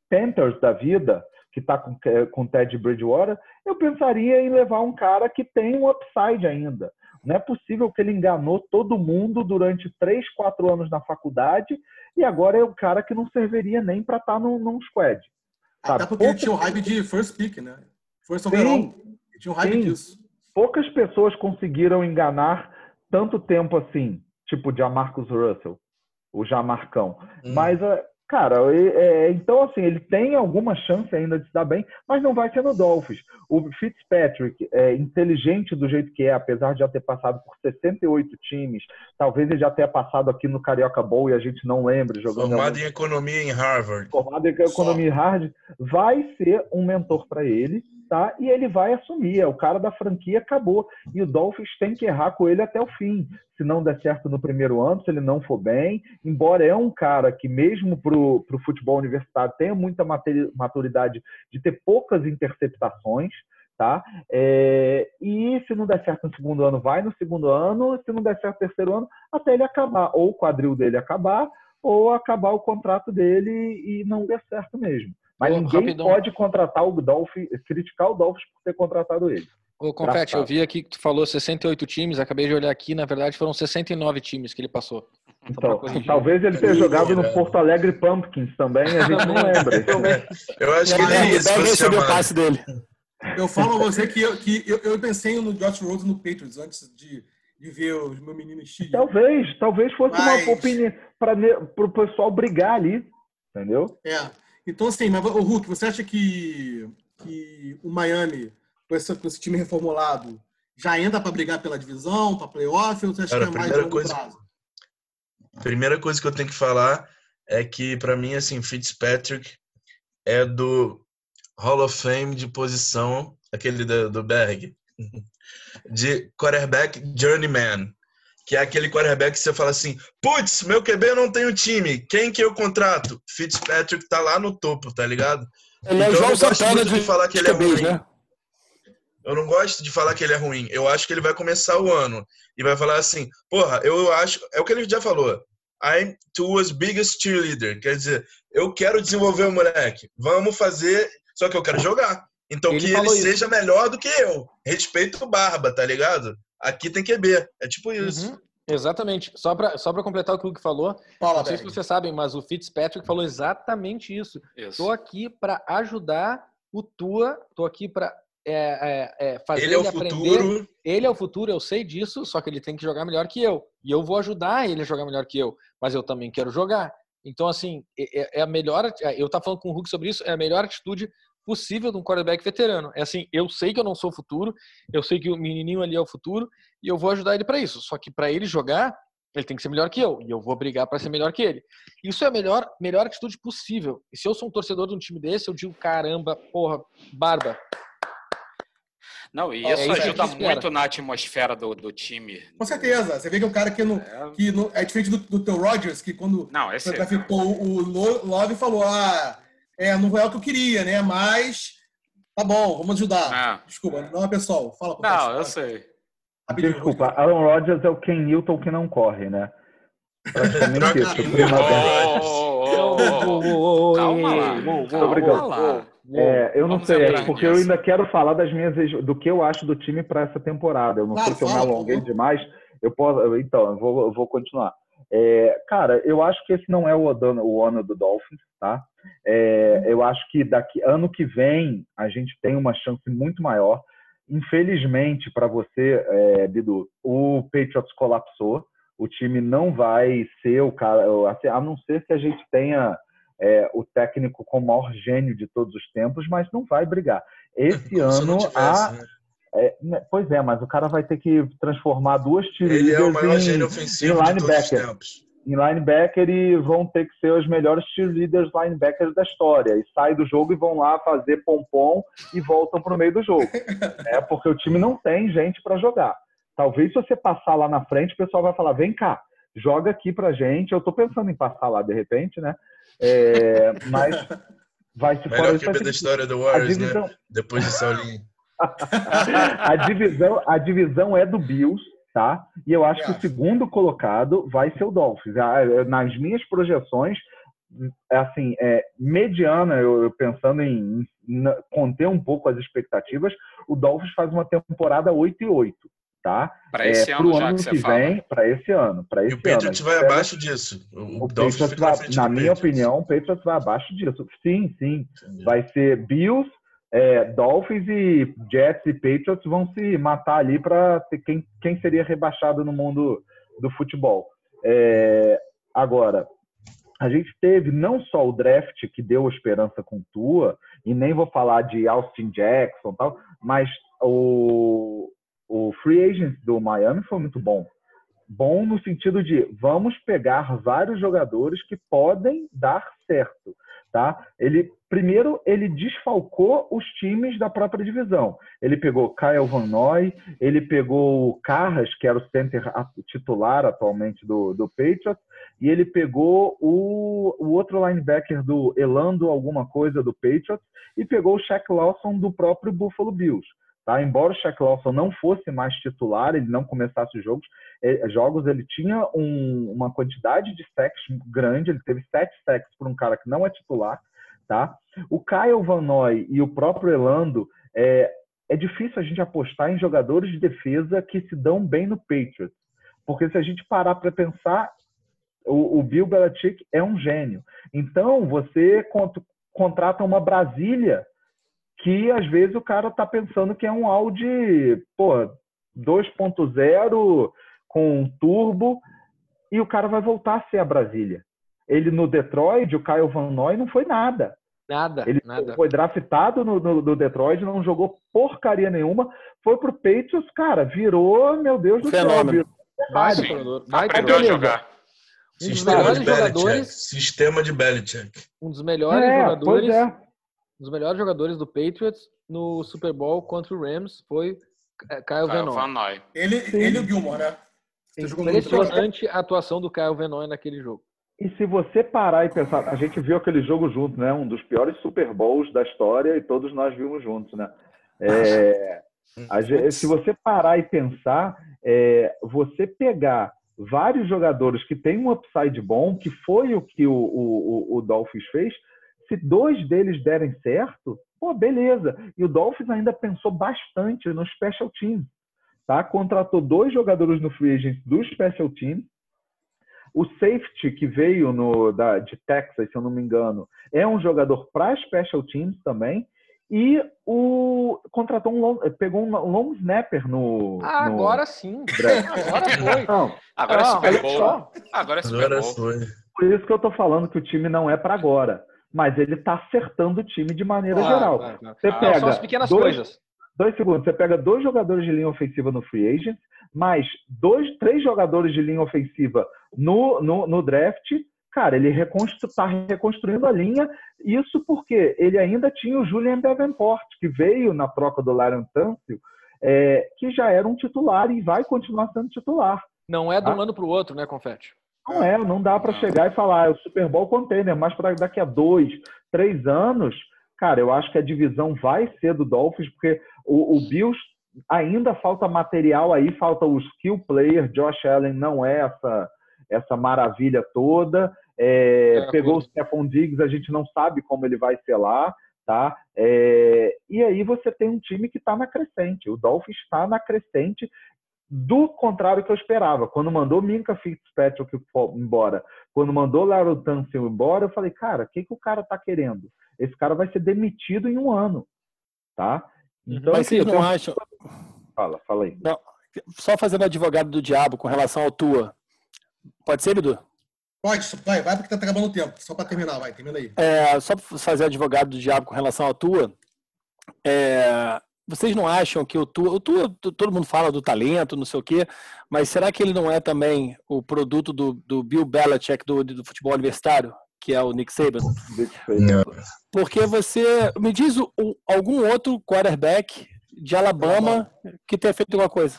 Panthers da vida, que está com, com Ted Bridgewater, eu pensaria em levar um cara que tem um upside ainda. Não é possível que ele enganou todo mundo durante três, quatro anos na faculdade e agora é o cara que não serviria nem para estar tá num, num squad. Sabe? Até porque ele tinha um hype de first pick, né? First overall. Ele tinha um hype sim. disso. Poucas pessoas conseguiram enganar tanto tempo assim, tipo de Marcus Russell, o Jamarcão. Hum. Mas eh, Cara, é, então assim, ele tem alguma chance ainda de se dar bem, mas não vai ser no Dolphins. O Fitzpatrick é inteligente do jeito que é, apesar de já ter passado por 68 times, talvez ele já tenha passado aqui no Carioca Bowl e a gente não lembre. Jogando formado em economia em Harvard. Formado em economia em Harvard, vai ser um mentor para ele tá? E ele vai assumir. É o cara da franquia, acabou. E o Dolphins tem que errar com ele até o fim. Se não der certo no primeiro ano, se ele não for bem. Embora é um cara que, mesmo para o futebol universitário, tenha muita maturidade de ter poucas interceptações. Tá? É, e se não der certo no segundo ano, vai no segundo ano. Se não der certo no terceiro ano, até ele acabar. Ou o quadril dele acabar, ou acabar o contrato dele e não der certo mesmo. Mas Ô, ninguém rapidão. pode contratar o Dolphins, criticar o Dolphins por ter contratado ele. Ô, Confete, eu vi aqui que tu falou 68 times, acabei de olhar aqui, na verdade foram 69 times que ele passou. Então, talvez ele tenha jogado no Porto Alegre Pumpkins também, a gente não lembra. eu acho que ele é isso. Deve o passe dele. Eu falo a você que, eu, que eu, eu pensei no Josh Rhodes no Patriots antes de, de ver os meus meninos Chile. Talvez, talvez fosse Mas... uma opinião para o pessoal brigar ali, entendeu? É. Então, assim, mas, o Hulk, você acha que, que o Miami, com esse, com esse time reformulado, já ainda para brigar pela divisão, para playoff, ou você acha Cara, que é mais longo coisa, prazo? Primeira coisa que eu tenho que falar é que, para mim, assim, Fitzpatrick é do Hall of Fame de posição, aquele do, do Berg, de quarterback journeyman que é aquele quarterback que você fala assim, putz, meu QB não tem um time, quem que eu contrato? Fitzpatrick tá lá no topo, tá ligado? Ele é então, é João eu não gosto muito de, de falar que ele é ruim. Né? Eu não gosto de falar que ele é ruim. Eu acho que ele vai começar o ano e vai falar assim, porra, eu acho, é o que ele já falou. I'm Tua's biggest cheerleader. Quer dizer, eu quero desenvolver o moleque. Vamos fazer, só que eu quero jogar. Então ele que ele isso. seja melhor do que eu. Respeito o Barba, tá ligado? Aqui tem QB. É tipo isso. Uhum. Exatamente. Só para só completar o que o Luke falou, Fala, não sei se vocês sabem, mas o Fitzpatrick falou exatamente isso. Estou aqui para ajudar o Tua, estou aqui para é, é, é, fazer ele, é ele aprender. Futuro. Ele é o futuro, eu sei disso, só que ele tem que jogar melhor que eu. E eu vou ajudar ele a jogar melhor que eu, mas eu também quero jogar. Então, assim, é, é, é a melhor. Eu estava falando com o Hulk sobre isso, é a melhor atitude possível de um quarterback veterano. É assim, eu sei que eu não sou o futuro, eu sei que o menininho ali é o futuro e eu vou ajudar ele para isso. Só que para ele jogar, ele tem que ser melhor que eu e eu vou brigar para ser melhor que ele. Isso é a melhor, melhor atitude possível. E se eu sou um torcedor de um time desse, eu digo, caramba, porra, barba. Não, e isso, é isso ajuda muito na atmosfera do, do time. Com certeza. Você vê que é um cara que, não, é, que não, é diferente do, do teu Rodgers, que quando não, esse... ficou o Love falou, ah, é, não é o que eu queria, né? Mas tá bom, vamos ajudar. Ah. Desculpa, não é pessoal. Fala pro Não, eu sei. Rapidinho. Desculpa, Aaron Rodgers é o Ken Newton que não corre, né? Praticamente Calma lá. Calma lá. É, eu não Vamos sei, é porque eu ainda quero falar das minhas do que eu acho do time para essa temporada. Eu não claro, sei se eu me alonguei demais. Eu posso, então, eu vou, eu vou continuar. É, cara, eu acho que esse não é o, o ano do Dolphins, tá? É, eu acho que daqui ano que vem a gente tem uma chance muito maior. Infelizmente para você, é, Bidu, o Patriots colapsou. O time não vai ser o cara, assim, a não ser que a gente tenha é, o técnico com o maior gênio de todos os tempos, mas não vai brigar. Esse ano tivesse, a né? É, né, pois é, mas o cara vai ter que transformar duas tiras Ele é o maior em, gênio ofensivo em linebacker. Em linebacker e vão ter que ser os melhores cheerleaders linebackers da história. E saem do jogo e vão lá fazer pompom e voltam para o meio do jogo. é porque o time não tem gente para jogar. Talvez se você passar lá na frente, o pessoal vai falar: vem cá, joga aqui pra gente. Eu estou pensando em passar lá de repente, né? É, mas vai se Melhor que da história do Warriors, né? Depois de Saulinho. a, divisão, a divisão é do Bills, tá? E eu acho que o segundo colocado vai ser o Dolphins. Nas minhas projeções, assim, é, mediana, eu, pensando em, em, conter um pouco as expectativas, o Dolphins faz uma temporada 8 e 8 tá? Para esse é, ano, já ano que, que vem, para esse ano, para esse e o Patriots vai abaixo disso. O, o Patriots vai, na minha Patriots. opinião, o Patriots vai abaixo disso. Sim, sim. Entendi. Vai ser Bills, é, Dolphins e Jets e Patriots vão se matar ali para quem, quem seria rebaixado no mundo do futebol. É, agora, a gente teve não só o draft que deu esperança com Tua, e nem vou falar de Austin Jackson tal, mas o, o free agent do Miami foi muito bom. Bom no sentido de vamos pegar vários jogadores que podem dar certo, tá? Ele primeiro ele desfalcou os times da própria divisão. Ele pegou Kyle Van Noy, ele pegou o Carras, que era o center titular atualmente do, do Patriots, e ele pegou o, o outro linebacker do Elando alguma coisa do Patriots e pegou o Shaq Lawson do próprio Buffalo Bills. Tá? Embora o Shaq Lawson não fosse mais titular, ele não começasse os jogos, eh, jogos ele tinha um, uma quantidade de sacks grande, ele teve sete sacks por um cara que não é titular. Tá? O Kyle Van Noy e o próprio Elando, é, é difícil a gente apostar em jogadores de defesa que se dão bem no Patriots. Porque se a gente parar para pensar, o, o, Bill Belichick é um gênio. Então, você cont contrata uma Brasília que às vezes o cara tá pensando que é um Audi, pô, 2.0 com turbo e o cara vai voltar a ser a Brasília. Ele no Detroit, o Kyle Van Noy não foi nada. Nada. Ele nada. foi draftado no, no, no, Detroit, não jogou porcaria nenhuma. Foi pro Patriots, cara, virou, meu Deus do Fenômeno. céu. Vai, vai, Aprendeu a jogar. Um Sistema de jogadores. Sistema de Belichick. Um dos melhores é, jogadores. É um dos melhores jogadores do Patriots no Super Bowl contra o Rams foi é, Kyle, Noy. Ele, ele e o Gilmore, né? Impressionante a atuação do Kyle Van Noy naquele jogo. E se você parar e pensar, a gente viu aquele jogo junto, né? Um dos piores Super Bowls da história e todos nós vimos juntos, né? É, gente, se você parar e pensar, é, você pegar vários jogadores que têm um upside bom, que foi o que o, o, o Dolphins fez, se dois deles derem certo, pô, beleza. E o Dolphins ainda pensou bastante no special team. Tá? Contratou dois jogadores no free agent do special team. O safety que veio no, da, de Texas, se eu não me engano, é um jogador para special teams também. E o contratou um long, pegou um long snapper no. Ah, no agora sim. agora foi. Não, agora é Super Bowl. Agora é Super Bowl. Por isso que eu tô falando que o time não é para agora mas ele está acertando o time de maneira ah, geral. Ah, ah, você pega são as pequenas dois, coisas. Dois segundos, você pega dois jogadores de linha ofensiva no free agent, mais dois, três jogadores de linha ofensiva no, no, no draft. Cara, ele está reconstruindo a linha. Isso porque ele ainda tinha o Julian Davenport, que veio na troca do Laren Tâncio, é, que já era um titular e vai continuar sendo titular. Não é de um tá? ano para o outro, né, Confete? Não é, não dá para chegar e falar, ah, é o Super Bowl container, mas para daqui a dois, três anos, cara, eu acho que a divisão vai ser do Dolphins, porque o, o Bills ainda falta material aí, falta o skill player, Josh Allen não é essa, essa maravilha toda. É, é, pegou o Stephon Diggs, a gente não sabe como ele vai ser lá, tá? É, e aí você tem um time que está na crescente. O Dolphins está na crescente do contrário que eu esperava. Quando mandou Minka Fitzpatrick embora, quando mandou Larry Tunsil embora, eu falei, cara, o que, que o cara tá querendo? Esse cara vai ser demitido em um ano, tá? Então, Mas assim, vocês não tenho... acham... Fala, fala aí. Não, só fazendo advogado do diabo com relação ao Tua. Pode ser, Bidu? Pode, vai, vai porque tá acabando o tempo. Só para terminar, vai, termina aí. É, só para fazer advogado do diabo com relação ao Tua, é, vocês não acham que o Tua, o Tua, todo mundo fala do talento, não sei o quê, mas será que ele não é também o produto do, do Bill Belichick do, do futebol universitário, que é o Nick Saban? Não. Porque você me diz o, algum outro quarterback de Alabama que tenha feito alguma coisa.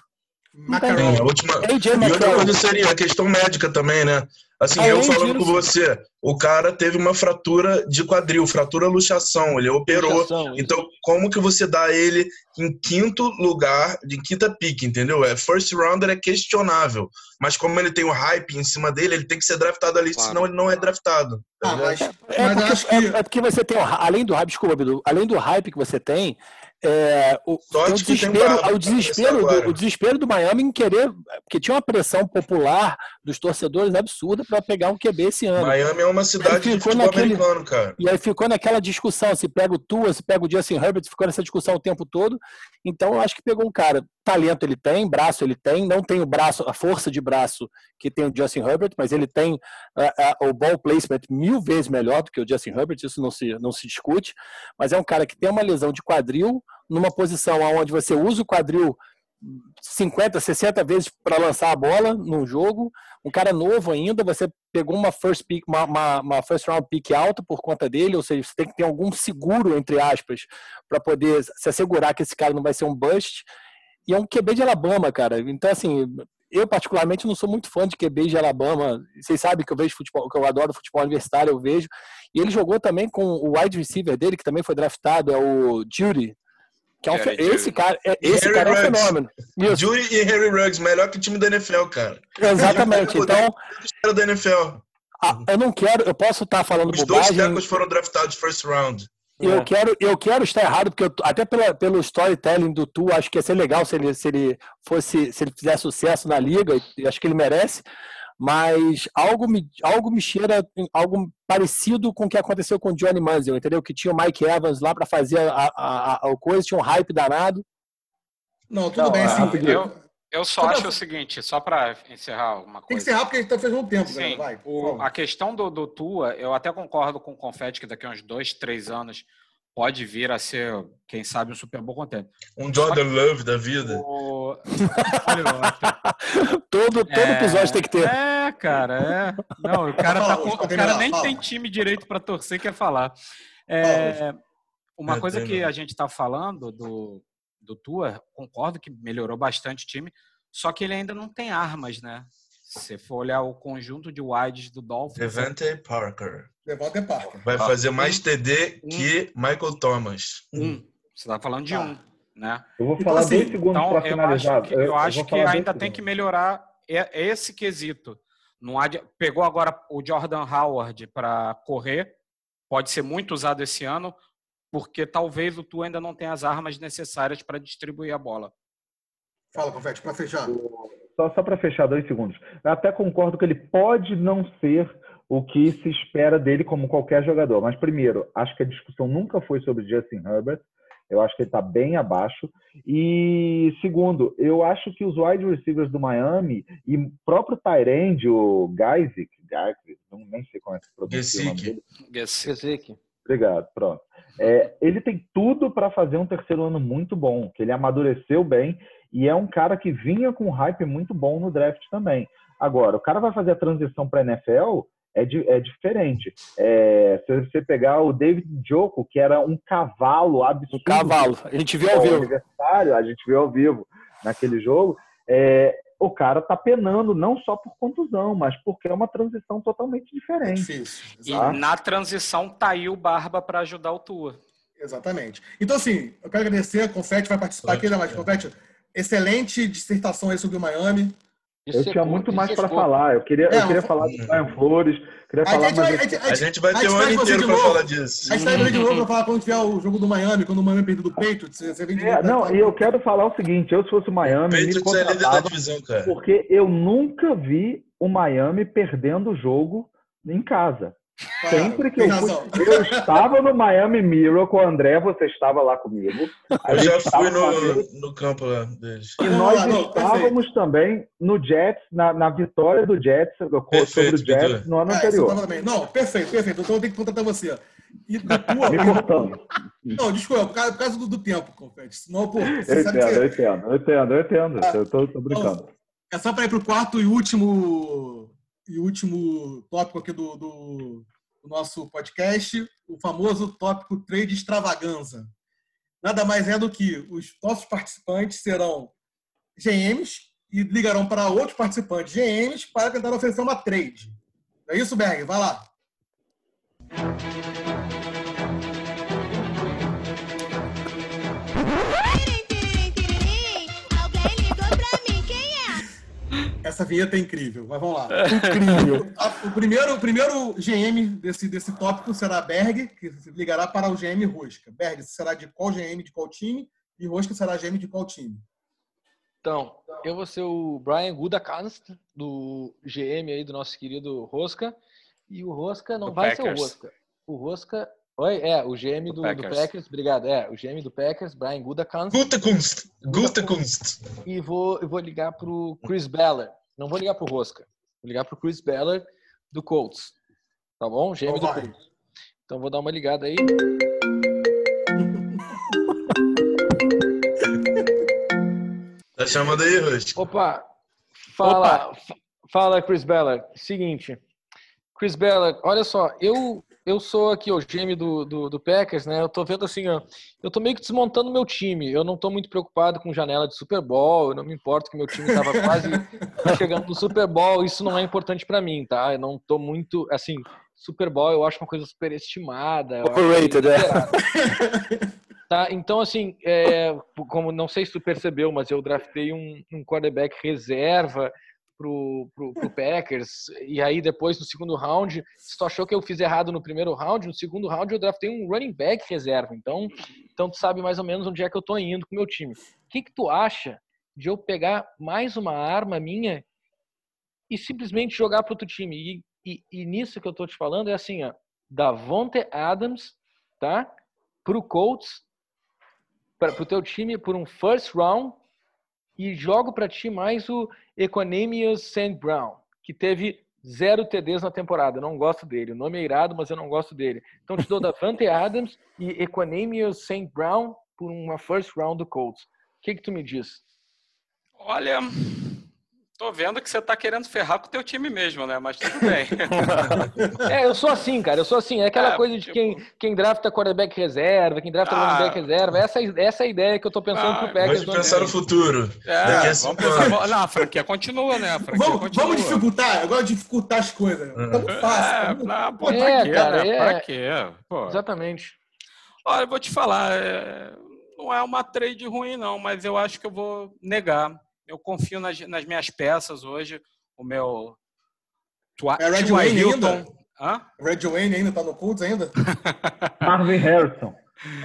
Macaroni. A última... E outra coisa seria a questão médica também, né? Assim, Além eu falando disso- com você, o cara teve uma fratura de quadril, fratura luxação, ele operou. Luxação, isso. Então, como que você dá ele em quinto lugar, de quinta pick, entendeu? É first rounder é questionável, mas como ele tem o hype em cima dele, ele tem que ser draftado ali, Claro. senão ele não é draftado. Ah, mas, É mas eu porque, acho que. é, é porque você tem, além do hype, desculpa, Bidu, além do hype que você tem, é, o, Sorte o desespero, Barba o desespero, do, o desespero do Miami em querer, porque tinha uma pressão popular dos torcedores absurda para pegar um QB esse ano. Miami é uma cidade de ficou futebol naquele- americano, cara. E aí ficou naquela discussão, se pega o Tua, se pega o Justin Herbert, ficou nessa discussão o tempo todo. Então eu acho que pegou um cara, talento ele tem, braço ele tem, não tem o braço, a força de braço que tem o Justin Herbert, mas ele tem ah, ah, o ball placement mil vezes melhor do que o Justin Herbert, isso não se, não se discute. Mas é um cara que tem uma lesão de quadril, numa posição onde você usa o quadril 50, 60 vezes para lançar a bola num jogo. Um cara novo ainda, você pegou uma first pick, uma, uma, uma first round pick alta por conta dele, ou seja, você tem que ter algum seguro, entre aspas, para poder se assegurar que esse cara não vai ser um bust. E é um QB de Alabama, cara. Então, assim, eu particularmente não sou muito fã de QB de Alabama. Vocês sabem que eu vejo futebol, que eu adoro futebol universitário, eu vejo. E ele jogou também com o wide receiver dele, que também foi draftado, é o Judy. Que é um, esse cara, é, esse Harry cara é um fenômeno. Isso, Jury e Harry Ruggs, melhor que o time da NFL, cara. exatamente. Então, Os caras da NFL. a- eu não quero, eu posso estar falando Os dois bobagem. tackles foram draftados first round. Eu É. quero, eu quero estar errado, porque eu tô- até pela, pelo storytelling do Tu, acho que ia ser legal se ele, se ele fosse, se ele fizer sucesso na liga, e acho que ele merece. Mas algo me, algo me cheira em algo parecido com o que aconteceu com o Johnny Manziel, entendeu? Que tinha o Mike Evans lá para fazer a, a, a, coisa, tinha um hype danado. Não, tudo Não, bem, é, assim. rapidinho. Eu, eu só pra- acho o seguinte, só para encerrar uma Tem que coisa. rápido porque a gente tá fazendo tempo, galera. Sim, Vai. o- a questão do, do Tua, eu até concordo com o Confetti que daqui a uns dois, três anos pode vir a ser, quem sabe, um Super Bowl contente. Um Jordan Love da vida. O... Todo, todo É, episódio tem que ter. É, cara, é. Não, o cara, tá com- o cara nem tem time direito para torcer quer falar. Fala, É, uma É, coisa que não. a gente está falando do, do Tua, concordo que melhorou bastante o time, só que ele ainda não tem armas, né? Se você for olhar o conjunto de wides do Dolphins, Devante Parker. Levanta e Parker. Vai fazer mais TD um- que Michael Thomas. um. Você está falando de Tá. um, né? Eu vou Então, falar assim, dois segundos Então, para eu finalizar. acho que, eu acho vou que ainda tem que melhorar esse quesito. Não há pegou agora o Jordan Howard para correr, pode ser muito usado esse ano, porque talvez o Tu ainda não tenha as armas necessárias para distribuir a bola. Fala, Confete, pra fechar. Só, só para fechar dois segundos. Eu até concordo que ele pode não ser o que se espera dele como qualquer jogador. Mas, primeiro, acho que a discussão nunca foi sobre Justin Herbert. Eu acho que ele está bem abaixo. E, segundo, eu acho que os wide receivers do Miami e o próprio Tyrande, o Geisick, Geisick, não nem sei como é que se pronuncia o nome dele. Obrigado, pronto. É, ele tem tudo para fazer um terceiro ano muito bom, que ele amadureceu bem e é um cara que vinha com um hype muito bom no draft também. Agora, o cara vai fazer a transição para NFL é, di- é diferente. É, se você pegar o David Joko, que era um cavalo absurdo, Um cavalo. A gente viu ao ao vivo. aniversário, a gente viu ao vivo naquele jogo, é, o cara tá penando não só por contusão, mas porque é uma transição totalmente É diferente. difícil. E Exato. na transição tá aí o Barba para ajudar o Tua. Exatamente. Então, assim, eu quero agradecer. Confete vai participar aqui, né? Mas, Confete, excelente dissertação aí sobre o Miami. Eu Isso é tinha bom, muito mais é para falar. Eu queria, É, eu queria eu- falar do Brian Flores, queria A falar gente vai- mais. a gente- A gente vai a ter um ano você inteiro novo. falar disso. A gente vendo de novo pra falar quando tiver o jogo do Miami, quando o Miami perder do Patriots. Você vem de É, novo. não, e eu quero falar o seguinte: eu, se fosse o Miami, me Patriots é líder da divisão, cara. porque eu nunca vi o Miami perdendo o jogo em casa. Ah, Sempre que eu fui, eu estava no Miami Mirror com o André, você estava lá comigo. A Eu gente já fui fazendo- no, no campo lá deles. E nós não, não, estávamos também no Jets, na, na vitória do Jets sobre Perfeito, o Jets Vitor. no ano Ah, anterior. Não, perfeito, perfeito. Então eu tenho que contratar você. E da tua. Me cortando. Não, desculpa, por causa, por causa do, do tempo, Confete. Senão, pô, Eu você sabe entendo, eu que entendo, eu entendo, eu entendo. Ah, Eu tô, tô brincando. é só para ir pro quarto e último, e último tópico aqui do, do, do nosso podcast, o famoso tópico trade extravaganza. Nada mais é do que os nossos participantes serão GMs e ligarão para outros participantes GMs para tentar oferecer uma trade. É isso, Berg? Vai lá. Alguém Essa vinheta é incrível, mas vamos lá. Incrível. A- O primeiro, o primeiro GM desse, desse tópico será Berg, que ligará para o GM Rosca. Berg, será de qual GM de qual time? E Rosca será GM de qual time? Então, eu vou ser o Brian Gudakanst, do GM aí do nosso querido Rosca. E o Rosca não Do vai ser o Packers. Rosca. O Rosca. Oi, é, o GM do, do Packers. Packers. obrigado. É, o GM do Packers, Brian Gudakanst. Gute Kunst. Gute Kunst. E vou, eu vou ligar pro Chris Ballard. Não vou ligar pro Rosca. Vou ligar pro Chris Ballard do Colts. Tá bom? GM Então do vai. Colts. Então vou dar uma ligada aí. Tá chamando aí, Rush? Opa! Fala, fa- fala Chris Ballard. Seguinte, Chris Ballard, olha só, eu eu sou aqui o GM do, do, do Packers, né? Eu tô vendo assim, ó, eu tô meio que desmontando meu time. Eu não tô muito preocupado com janela de Super Bowl, eu não me importo que meu time tava quase chegando no Super Bowl, isso não é importante para mim, tá? Eu não tô muito, assim, Super Bowl eu acho uma coisa superestimada. Overrated, é. Tá, então assim, é, como não sei se tu percebeu, mas eu draftei um, um quarterback reserva pro, pro, pro Packers, e aí depois no segundo round, se tu achou que eu fiz errado no primeiro round, no segundo round eu draftei um running back reserva, então, então tu sabe mais ou menos onde é que eu tô indo com o meu time. O que que tu acha de eu pegar mais uma arma minha e simplesmente jogar pro outro time? E, e, e nisso que eu tô te falando é assim, ó, Davonte Adams, tá? Pro Colts, para o teu time por um first round e jogo para ti mais o Equanimous St. Brown, que teve zero TDs na temporada. Eu não gosto dele. O nome é irado, mas eu não gosto dele. Então te dou Davante Adams e Equanimous St. Brown por uma first round do Colts. O que que tu me diz? Olha, tô vendo que você tá querendo ferrar com o teu time mesmo, né? Mas tudo bem. É, eu sou assim, cara. Eu sou assim. É aquela É, coisa de tipo- quem, quem drafta quarterback reserva, quem drafta Ah. running back reserva. Essa, essa é a ideia que eu tô pensando Ah, pro Packers. Ano pensar no futuro. É, Daqui a vamos cinco pensar. Não, a franquia continua, né? A franquia Vamos, continua. vamos dificultar? Eu gosto de dificultar as coisas. Tá muito fácil. É, pra, pô, Pô, pra É, quê, cara, né? é. Pra quê? Pô. Exatamente. Olha, eu vou te falar, é, não é uma trade ruim, não, mas eu acho que eu vou negar. Eu confio nas, nas minhas peças hoje. O meu. Tua, É Red. Wayne Hilton. ainda? Hã? Red Wayne ainda tá no Colts ainda? Marvin Harrison.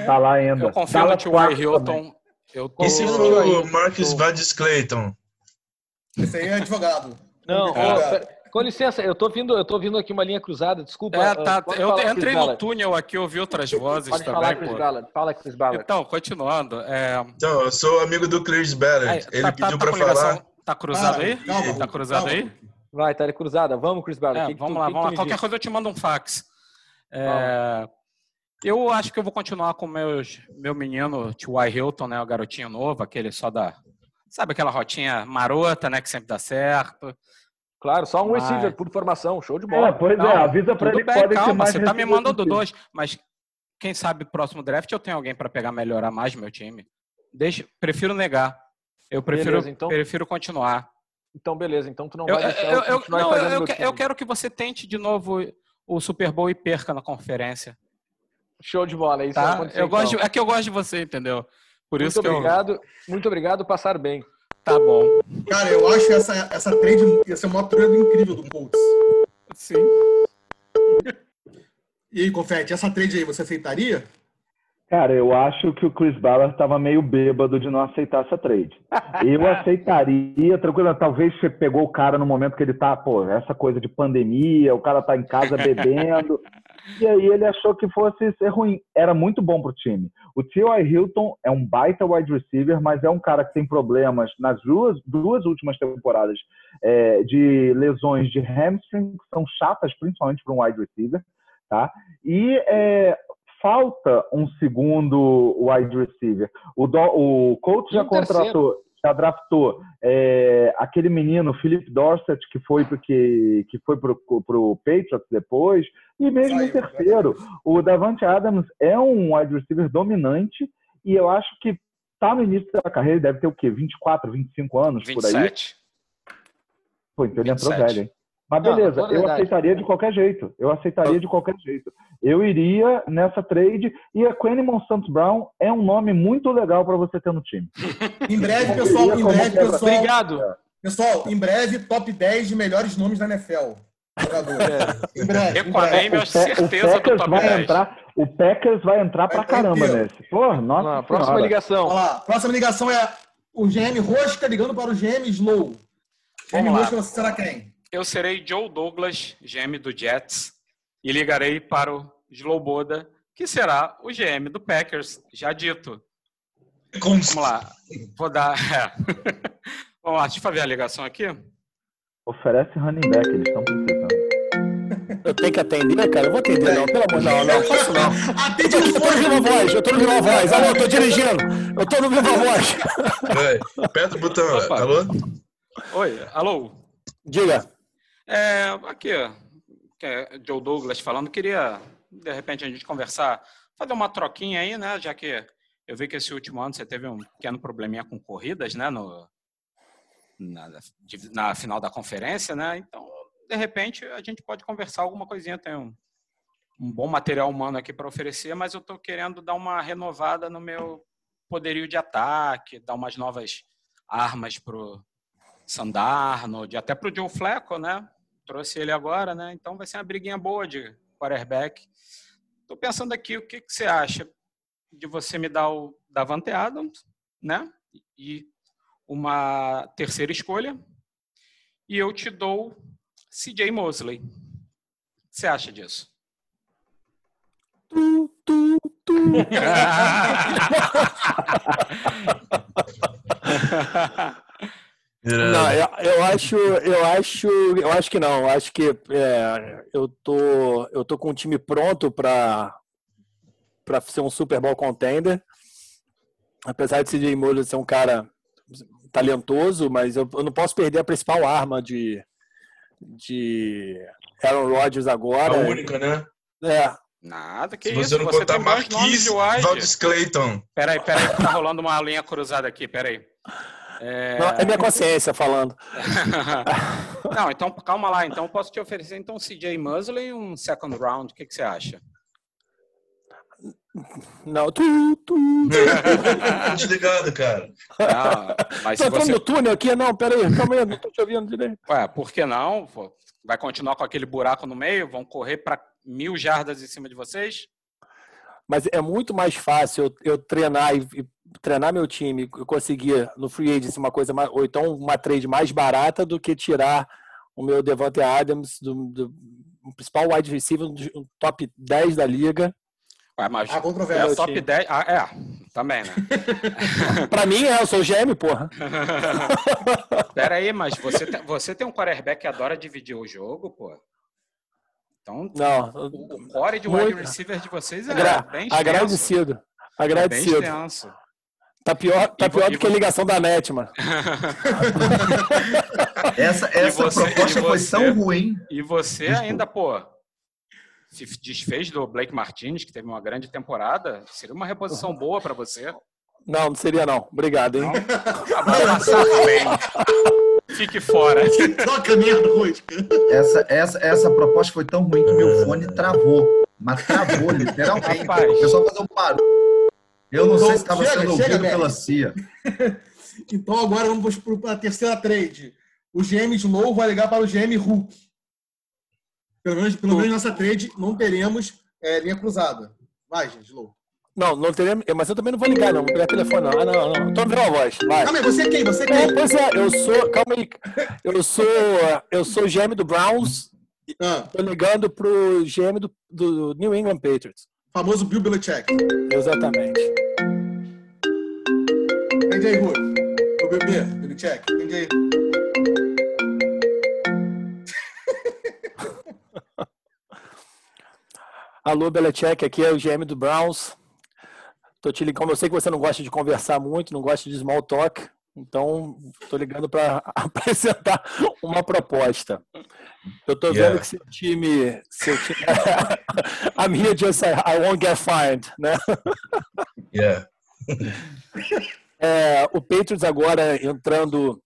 Tá lá ainda. Eu confio no Dallas T.Y. Clark também. Hilton. Eu tô... E se for o Marcus Vades Clayton? Esse aí é advogado. Não, ó, Advogado. pera- com licença, eu tô vindo, eu tô vindo aqui uma linha cruzada, desculpa. É, ah, tá, eu falar, entrei no túnel aqui, ouvi outras vozes Pode também. falar, Chris pô. Ballard. Fala, Chris Ballard. Então, continuando. É, Então, eu sou amigo do Chris Ballard. aí, Ele tá, pediu tá, pra com ligação- falar. Tá cruzado Para, aí? calma, tá cruzado calma. aí? Vai, tá ali cruzada. Vamos, Chris Ballard. É, Que que vamos tu- lá, que que vamos lá. Qualquer diz? coisa eu te mando um fax. É, eu acho que eu vou continuar com meus, meu menino T.Y. Hilton, né? O garotinho novo, aquele só da. Sabe aquela rotinha marota, né? Que sempre dá certo. Claro, só um Mas- receiver por formação. Show de É, bola. pois Não, é, avisa pra Tudo ele bem, podem ser calma, mais você tá me mandando dois, mas quem sabe próximo draft eu tenho alguém para pegar melhorar mais meu time. Deixa, prefiro negar. Eu prefiro, Beleza, então. prefiro continuar. Então, beleza. Então, tu não Eu, vai deixar eu, eu, eu, não, eu, que- eu quero que você tente de novo o Super Bowl e perca na conferência. Show de bola. é Isso Tá? Eu gosto de- então. é que eu gosto de você, entendeu? Por Muito isso obrigado. Muito obrigado. Passar bem. Tá bom. Cara, eu acho essa, essa trade ia ser uma trade incrível do Colts. Sim. E aí, Confete, essa trade aí você aceitaria? Cara, eu acho que o Chris Ballard estava meio bêbado de não aceitar essa trade. Eu aceitaria, tranquilo. Talvez você pegou o cara no momento que ele tá, pô, essa coisa de pandemia, o cara tá em casa bebendo. e aí ele achou que fosse ser ruim. Era muito bom pro time. O T.Y. Hilton é um baita wide receiver, mas é um cara que tem problemas nas duas, duas últimas temporadas é, de lesões de hamstring, que são chatas, principalmente para um wide receiver. Tá? E é, falta um segundo wide receiver. O, do, o Colts já contratou, já draftou é, aquele menino, Philip Dorset, que foi porque que foi pro, pro Patriots depois, e mesmo Saiu, o terceiro. O Davante Adams é um wide receiver dominante e eu acho que tá no início da carreira, deve ter o quê? 24, 25 anos por aí. 27. Pô, então ele entrou 27. velho, hein? Mas beleza, não eu aceitaria de qualquer jeito. Eu aceitaria de qualquer jeito. Eu iria nessa trade e a Quentin Santos Brown é um nome muito legal para você ter no time. Em breve, pessoal, em breve, pessoal, Obrigado. pessoal, em breve, top 10 de melhores nomes da NFL. Jogador. É. Em breve. em Equanei breve. minha O, o certeza do Packers vai 10. entrar, o Packers vai entrar Vai ter caramba inteiro. nesse. Pô, nossa Não, próxima senhora. ligação. Olha lá, próxima ligação é o GM Rosca ligando para o GM Slow. GM lá. Rosca, você será quem? Eu serei Joe Douglas, GM do Jets, e ligarei para o Slowboda, que será o GM do Packers, já dito. Vamos lá. Vou dar. é. Vamos lá, deixa eu ver a ligação aqui. Oferece running back, eles estão precisando. Eu tenho que atender, cara? Eu vou atender, não. Pelo amor de Deus, não, não posso não. Eu Atende no eu tô no Viva. Voz, eu tô no Viva Voz. Alô, eu tô dirigindo. Eu tô no Viva Voz. Vai, aperta o botão. Opa. Alô? Oi, alô. Diga. É, aqui, é Joe Douglas falando, queria, de repente, a gente conversar, fazer uma troquinha aí, né? Já que eu vi que esse último ano você teve um pequeno probleminha com corridas, né? No, na, na final da conferência, né? Então, de repente, a gente pode conversar alguma coisinha. Tem um, um bom material humano aqui para oferecer, mas eu estou querendo dar uma renovada no meu poderio de ataque, dar umas novas armas pro Sandarnold, até pro Joe Flacco, né? Trouxe ele agora, né? Então vai ser uma briguinha boa de quarterback. Estou pensando aqui, o que, que você acha de você me dar o Davante Adams, né? E uma terceira escolha. E eu te dou CJ Mosley. O que você acha disso? Tu, tu, tu. Não, eu, eu acho, eu acho, eu acho que não. Eu acho que é, eu tô, eu tô com um time pronto para para ser um Super Bowl contender. Apesar de CJ Mosley ser um cara talentoso, mas eu, eu não posso perder a principal arma de de Aaron Rodgers A agora. única, né? É, Nada, que Se isso. você não você contar Marquise, de wide. Valdis Clayton. Peraí, peraí, tá rolando uma linha cruzada aqui, peraí. É... não, é minha consciência falando. Não, então calma lá. Então eu posso te oferecer então CJ Mosley e um second round. O que, que você acha? Não, tu, tu. Desligado, cara. Ah, mas Tô entrando você... no túnel aqui, não, peraí, calma aí, não tô te ouvindo direito. Ué, por que não? Vai continuar com aquele buraco no meio? Vão correr para mil jardas em cima de vocês? Mas é muito mais fácil eu, eu treinar e, e treinar meu time e conseguir no free agency uma coisa mais, ou então uma trade mais barata do que tirar o meu Devante Adams do, do principal wide receiver do top 10 da liga. Ué, mas Há é controvérsia. top 10. Ah, é, também, né? Pra mim é, eu sou o GM, porra. Pera aí, mas você tem, você tem um quarterback que adora dividir o jogo, pô. Então, Não, o, o core de wide Muito. receiver de vocês é agra- bem extenso. agradecido. É bem Agradecido. extenso. Tá pior, tá E pior e do que a ligação da NET, mano. Essa, essa você- proposta e foi você? tão ruim. E você ainda, pô, se desfez do Blake Martinez, que teve uma grande temporada, seria uma reposição boa pra você. Não, não seria não. Obrigado, hein? Ah, vai passar também. Fique fora. Troca merda, Rosca. Essa, essa, essa proposta foi tão ruim que meu fone travou. Mas travou, literalmente. Rapaz. Eu só fazer um barulho. Eu não sei se estava sendo chega, ouvido pela CIA. Então agora vamos para a terceira trade. O GM Slow vai ligar para o GM Hulk. Pelo menos, pelo menos nessa trade não teremos é, linha cruzada. Vai, gente, Slow. Não, não teria. Mas eu também não vou ligar, não. Vou pegar telefone, não. Ah, não, não. Tô ouvindo a voz. Vai. Calma aí, você é quem? Você é É, quem? pois é, eu sou. Calma aí. Eu sou. Eu sou GM do Browns. Ah, Tô ligando pro GM do, do New England Patriots. Famoso Bill Belichick. Exatamente. Entende aí, Hulk? O bebê, Belichick. Entende aí. Alô, Belichick, aqui é o GM do Browns. Tô te ligando. Eu sei que você não gosta de conversar muito, não gosta de small talk. Então, tô ligando para apresentar uma proposta. Eu vendo Yeah. que seu time, seu time, a minha just I won't get fined, né? Yeah. É, o Patriots agora entrando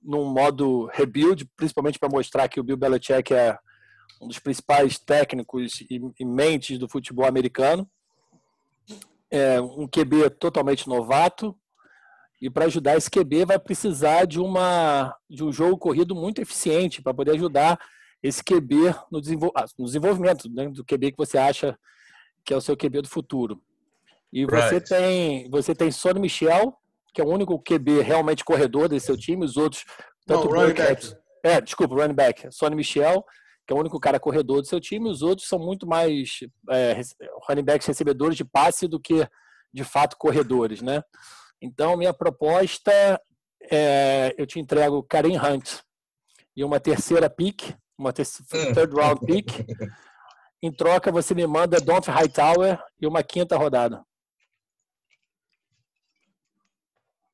num modo rebuild, principalmente para mostrar que o Bill Belichick é um dos principais técnicos e, e mentes do futebol americano. É um QB totalmente novato. E para ajudar esse QB vai precisar de, uma, de um jogo corrido muito eficiente para poder ajudar esse QB no, desenvol ah, no desenvolvimento né, do QB que você acha que é o seu QB do futuro. E você Right. tem você tem Sonny Michel, que é o único QB realmente corredor desse seu time, os outros Não, tanto running back. é, desculpa, running back, Sonny Michel, que é o único cara corredor do seu time, os outros são muito mais é, running backs recebedores de passe do que de fato corredores, né? Então minha proposta é eu te entrego Karim Hunt e uma terceira pick, uma ter third round pick. Em troca você me manda Donf Hightower e uma quinta rodada.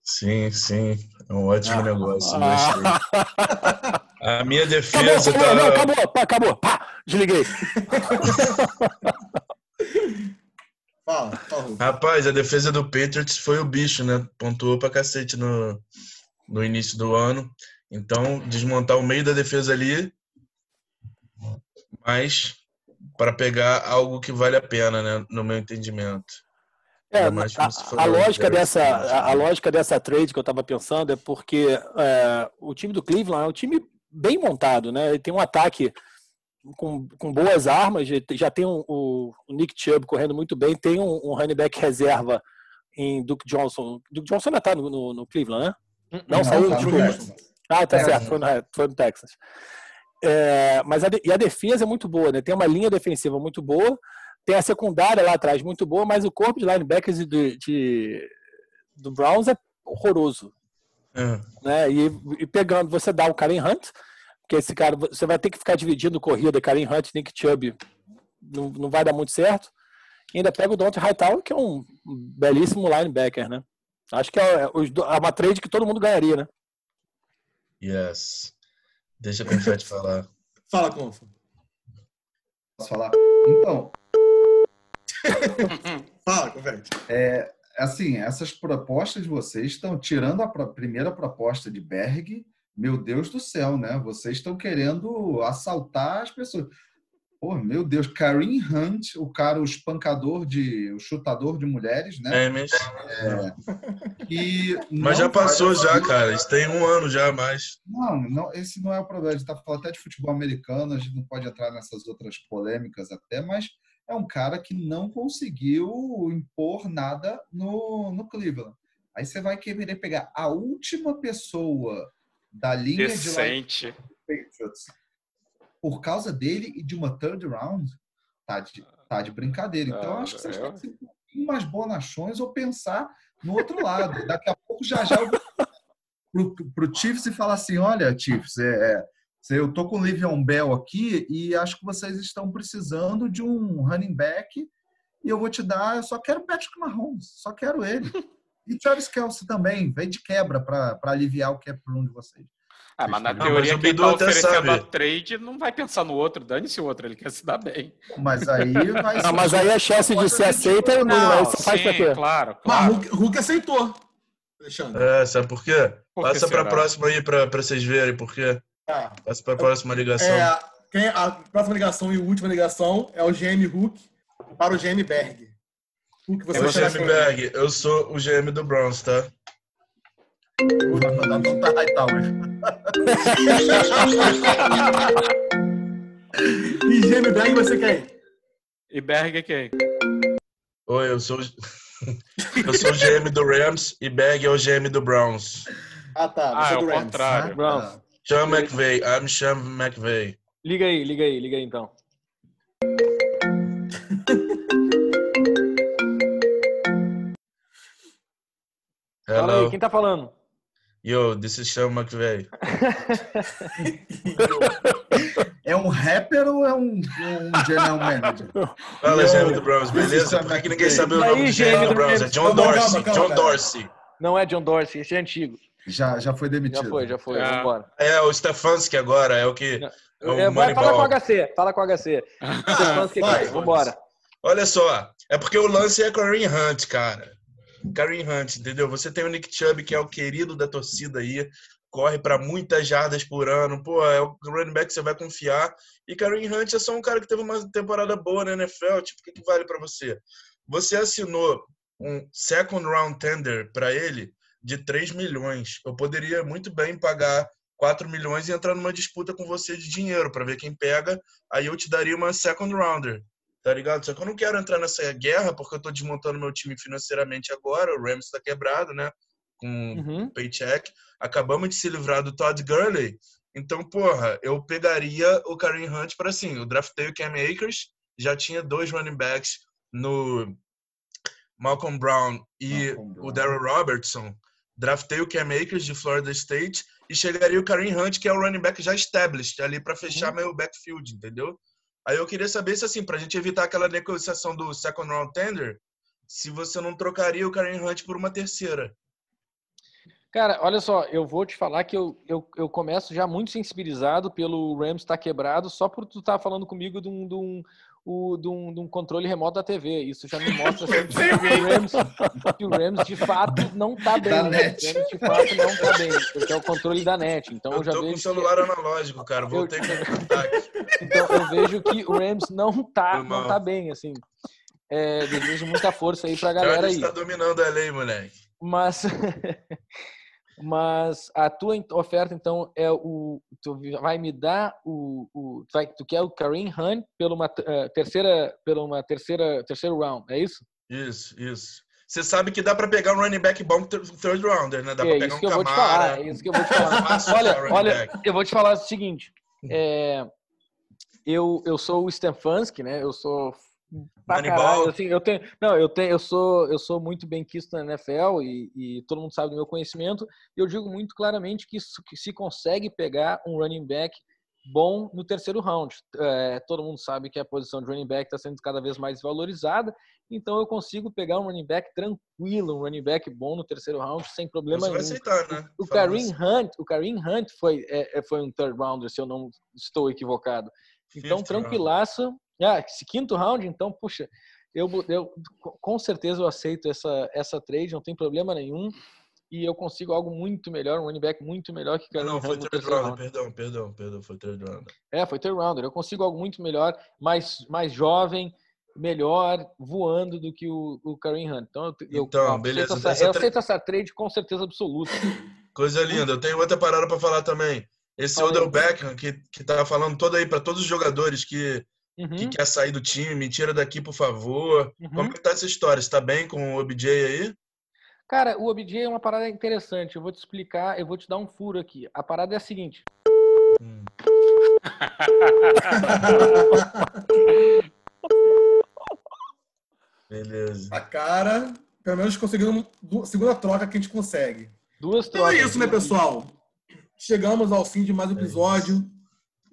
Sim, sim. É um ótimo negócio. Ah. A minha Acabou, defesa acabou, não, tá. acabou, pá, acabou, pá, desliguei. Fala. Rapaz, a defesa do Patriots foi o bicho, né? Pontuou pra cacete no, no início do ano. Então, desmontar o meio da defesa ali, mas para pegar algo que vale a pena, né? No meu entendimento. É, a, a lógica dessa, a, a lógica dessa trade que eu estava pensando é porque é, o time do Cleveland é um time bem montado, né? Ele tem um ataque com, com boas armas, já- tem um- o, o Nick Chubb correndo muito bem, tem um, um running back reserva em Duke Johnson. Duke Johnson ainda está no, no, no Cleveland, né? Não, Não, saiu, tá desculpa. Ah, tá É. certo, foi no, foi no Texas. É, mas a, e a defesa é muito boa, né? Tem uma linha defensiva muito boa, tem a secundária lá atrás muito boa, mas o corpo de linebackers de, de- do Browns é horroroso, É. né? E, e pegando, você dá o Karen Hunt, porque esse cara, você vai ter que ficar dividindo corrida, Karen Hunt, Nick Chubb, não, não vai dar muito certo. E ainda pega o Dante Hightower, que é um belíssimo linebacker, né? Acho que é, do- é uma trade que todo mundo ganharia, né? Yes. Deixa a Confete falar. Fala, Confa. Posso falar? Então, Fala, Confete. assim, essas propostas de vocês estão tirando a pro- primeira proposta de Berg. Meu Deus do céu, né? Vocês estão querendo assaltar as pessoas. Pô, meu Deus, Karim Hunt, o cara, o espancador de, o chutador de mulheres, né? É, mas, E mas já passou já, cara. Isso tem um ano já mais. Não, não, esse não é o problema. A gente está falando até de futebol americano, a gente não pode entrar nessas outras polêmicas até, mas é um cara que não conseguiu impor nada no, no Cleveland. Aí você vai querer pegar a última pessoa da linha de Decente. Patriots por causa dele e de uma third round, tá de, tá de brincadeira. Então, eu Ah, acho que vocês é. têm que ser um pouquinho mais bonachões ou pensar no outro lado. Daqui a pouco, já já, eu vou pro, pro Chiefs e falar assim, olha, Chiefs, é, é, eu tô com o Livion Bell aqui e acho que vocês estão precisando de um running back e eu vou te dar, eu só quero Patrick Mahomes, só quero ele. E Travis Kelsey também, vem de quebra para aliviar o cap room de vocês. Ah, mas na Não, teoria mas o quem tá até oferecendo a trade não vai pensar no outro, dane-se o outro, ele quer se dar bem. Mas aí vai Não, mas aí a chance de ser aceita é. Aí você faz pra sim, quê? claro, Mas claro. Hulk, Hulk aceitou. Alexandre. É, sabe por quê? Por Passa pra será? próxima aí pra, pra vocês verem por quê. Ah, Passa pra próxima ligação. é, quem, a próxima ligação e última ligação é o GM Hulk para o GM Berg. Você Eu vai sou chegar GM Berg, eu sou o GM do Browns, tá? Vai mandar no Ty Hightower. E GM Berg você quem? E Berg é quem? Oi, eu sou, o- eu sou o GM do Rams e Berg é o GM do Browns. Ah, tá. Ah, Você é do o Rams. contrário. Browns. Sean McVay, I'm Sean McVay. Liga aí, liga aí, liga aí então. Fala aí, Hello. quem tá falando? Yo, this is Sean McVay. É um rapper ou é um, um general manager? Fala, GM do Browns, beleza? Por que, ninguém sabe o aí, nome do GM do Browns? É? John Calma, calma, Dorsey. calma, John. Dorsey. Não é John Dorsey, esse é antigo. Já, já foi demitido. Já foi, já foi. Ah. Vambora. É, o Stefanski agora, é o que... É o É, vai, fala com o HC, fala com o HC. Stefanski vai, vambora. Olha só, é porque o lance é Kareem Hunt, cara. Kareem Hunt, entendeu? Você tem o Nick Chubb, que é o querido da torcida aí. corre para muitas jardas por ano. Pô, é o running back que você vai confiar. E Kareem Hunt é só um cara que teve uma temporada boa na NFL. Tipo, o que, que vale para você? Você assinou um second round tender para ele de 3 milhões. Eu poderia muito bem pagar 4 milhões e entrar numa disputa com você de dinheiro para ver quem pega. Aí eu te daria uma second rounder. Tá ligado? Só que eu não quero entrar nessa guerra porque eu tô desmontando meu time financeiramente agora. O Rams tá quebrado, né? Com Uhum. paycheck. Acabamos de se livrar do Todd Gurley. Então, porra, eu pegaria o Kareem Hunt para assim. Eu draftei o Cam Akers, já tinha dois running backs no Malcolm Brown e Malcolm Brown. o Darrell Robertson. Draftei o Cam Akers de Florida State e chegaria o Kareem Hunt, que é o running back já established ali para fechar meu backfield, entendeu? Aí eu queria saber se assim, pra gente evitar aquela negociação do second round tender, se você não trocaria o Kareem Hunt por uma terceira. Cara, olha só, eu vou te falar que eu, eu, eu começo já muito sensibilizado pelo Rams estar quebrado só por tu estar falando comigo de um, de, um, o- de, um, de um controle remoto da TV. Isso já me mostra assim, que, o Rams, que o Rams de fato não tá bem. Da né? net. O Rams de fato não tá bem, porque é o controle da net. Então eu, Eu já tô com vejo o que- celular analógico, cara. Voltei com o ataque. Então eu vejo que o Rams não tá, não tá bem, assim. É, desejo muita força aí pra galera aí. tá dominando a lei, moleque. Mas, mas a tua oferta, então, é o. Tu vai me dar o. o tu, vai, tu quer o Kareem Hunt pela uma eh, terceira. Pela uma terceira. Terceiro round, é isso? Isso, isso. Você sabe que dá pra pegar um running back bom th- third rounder, né? Dá é pra pegar isso um que eu vou te Camara. falar. É isso que eu vou te falar. Olha, olha, eu vou te falar o seguinte. é, eu, eu sou o Stefanski, né? Eu sou pra caralho, assim, eu tenho, não, eu tenho, eu sou, eu sou muito bem quisto na NFL e, e todo mundo sabe do meu conhecimento. E eu digo muito claramente que, isso- que se consegue pegar um running back bom no terceiro round. É, todo mundo sabe que a posição de running back está sendo cada vez mais valorizada, então eu consigo pegar um running back tranquilo, um running back bom no terceiro round sem problema Você nenhum. aceitar, né? O Falando Kareem. Hunt, o Kareem Hunt foi, é, é, foi um third rounder, se eu não estou equivocado. Então, Fifth tranquilaço. Ah, esse quinto round, então, puxa, eu, eu com certeza eu aceito essa, essa trade, não tem problema nenhum. E eu consigo algo muito melhor, um running back muito melhor que Kareem Não, foi third rounder, round. perdão, perdão, perdão, foi third rounder. É, foi third rounder. Eu consigo algo muito melhor, mais, mais jovem, melhor, voando do que o, o Kareem Hunt. Então, eu, eu Então, aceito beleza. Essa, Essa eu aceito essa trade com certeza absoluta. Coisa linda. Eu tenho outra parada pra falar também. Esse. Odell Beckham, que, que tá falando todo aí pra todos os jogadores que, Uhum, que quer sair do time, me tira daqui, por favor. uhum. Como que tá essa história? Você tá bem com o OBJ aí? Cara, o OBJ é uma parada interessante. Eu vou te explicar, eu vou te dar um furo aqui. A parada é a seguinte. Hum. Beleza. A cara, pelo menos conseguindo segunda troca que a gente consegue. Duas Então é trocas. isso, né, pessoal? Chegamos ao fim de mais um episódio.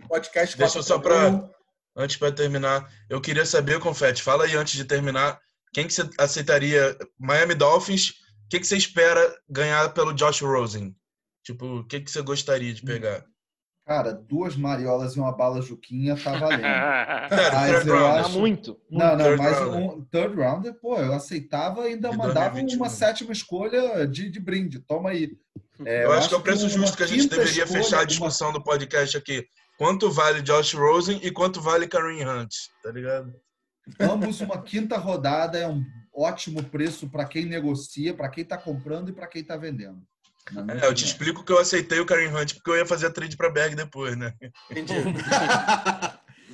Podcast Deixa só Gol. Antes para terminar, eu queria saber, Confete, fala aí antes de terminar, quem que você aceitaria? Miami Dolphins, o que, que você espera ganhar pelo Josh Rosen? Tipo, o que, que você gostaria de pegar? Cara, duas mariolas e uma bala juquinha tá valendo. Sério, Mas third eu rounder. Ah, muito. Não, não, Third mas rounder. um third rounder, pô, eu aceitava e ainda De mandava 2021. uma sétima escolha de, de brinde. Toma aí. É, Eu acho que é o preço uma justo que a gente deveria escolha, fechar a uma- discussão do podcast aqui. Quanto vale Josh Rosen e quanto vale Kareem Hunt? Tá ligado? Ambos uma quinta rodada é um ótimo preço para quem negocia, para quem está comprando e para quem está vendendo. É, eu te explico que eu aceitei o Kareem Hunt porque eu ia fazer a trade pra Berg depois, né? Entendi.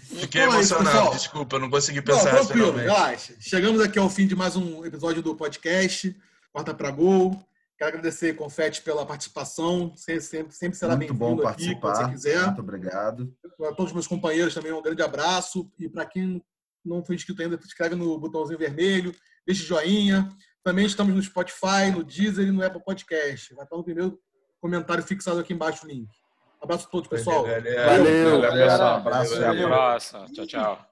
Fiquei Então é isso, emocionado, pessoal. desculpa, não consegui Não, pensar tranquilo, racionalmente. relaxa. Chegamos aqui ao fim de mais um episódio do podcast, Quarta para Gol. Quero agradecer, Confete, pela participação. Sempre, sempre, sempre será Muito bom bem-vindo aqui, quando você participar. quiser. Muito obrigado. Para todos os meus companheiros também, um grande abraço. E para quem não foi inscrito ainda, se inscreve no botãozinho vermelho, deixa joinha. Também estamos no Spotify, no Deezer e no Apple Podcast. Vai estar no primeiro comentário fixado aqui embaixo o link. Abraço a todos, pessoal. Valeu, galera. Valeu, Valeu, e Valeu, Até a valeu. próxima. Tchau, tchau.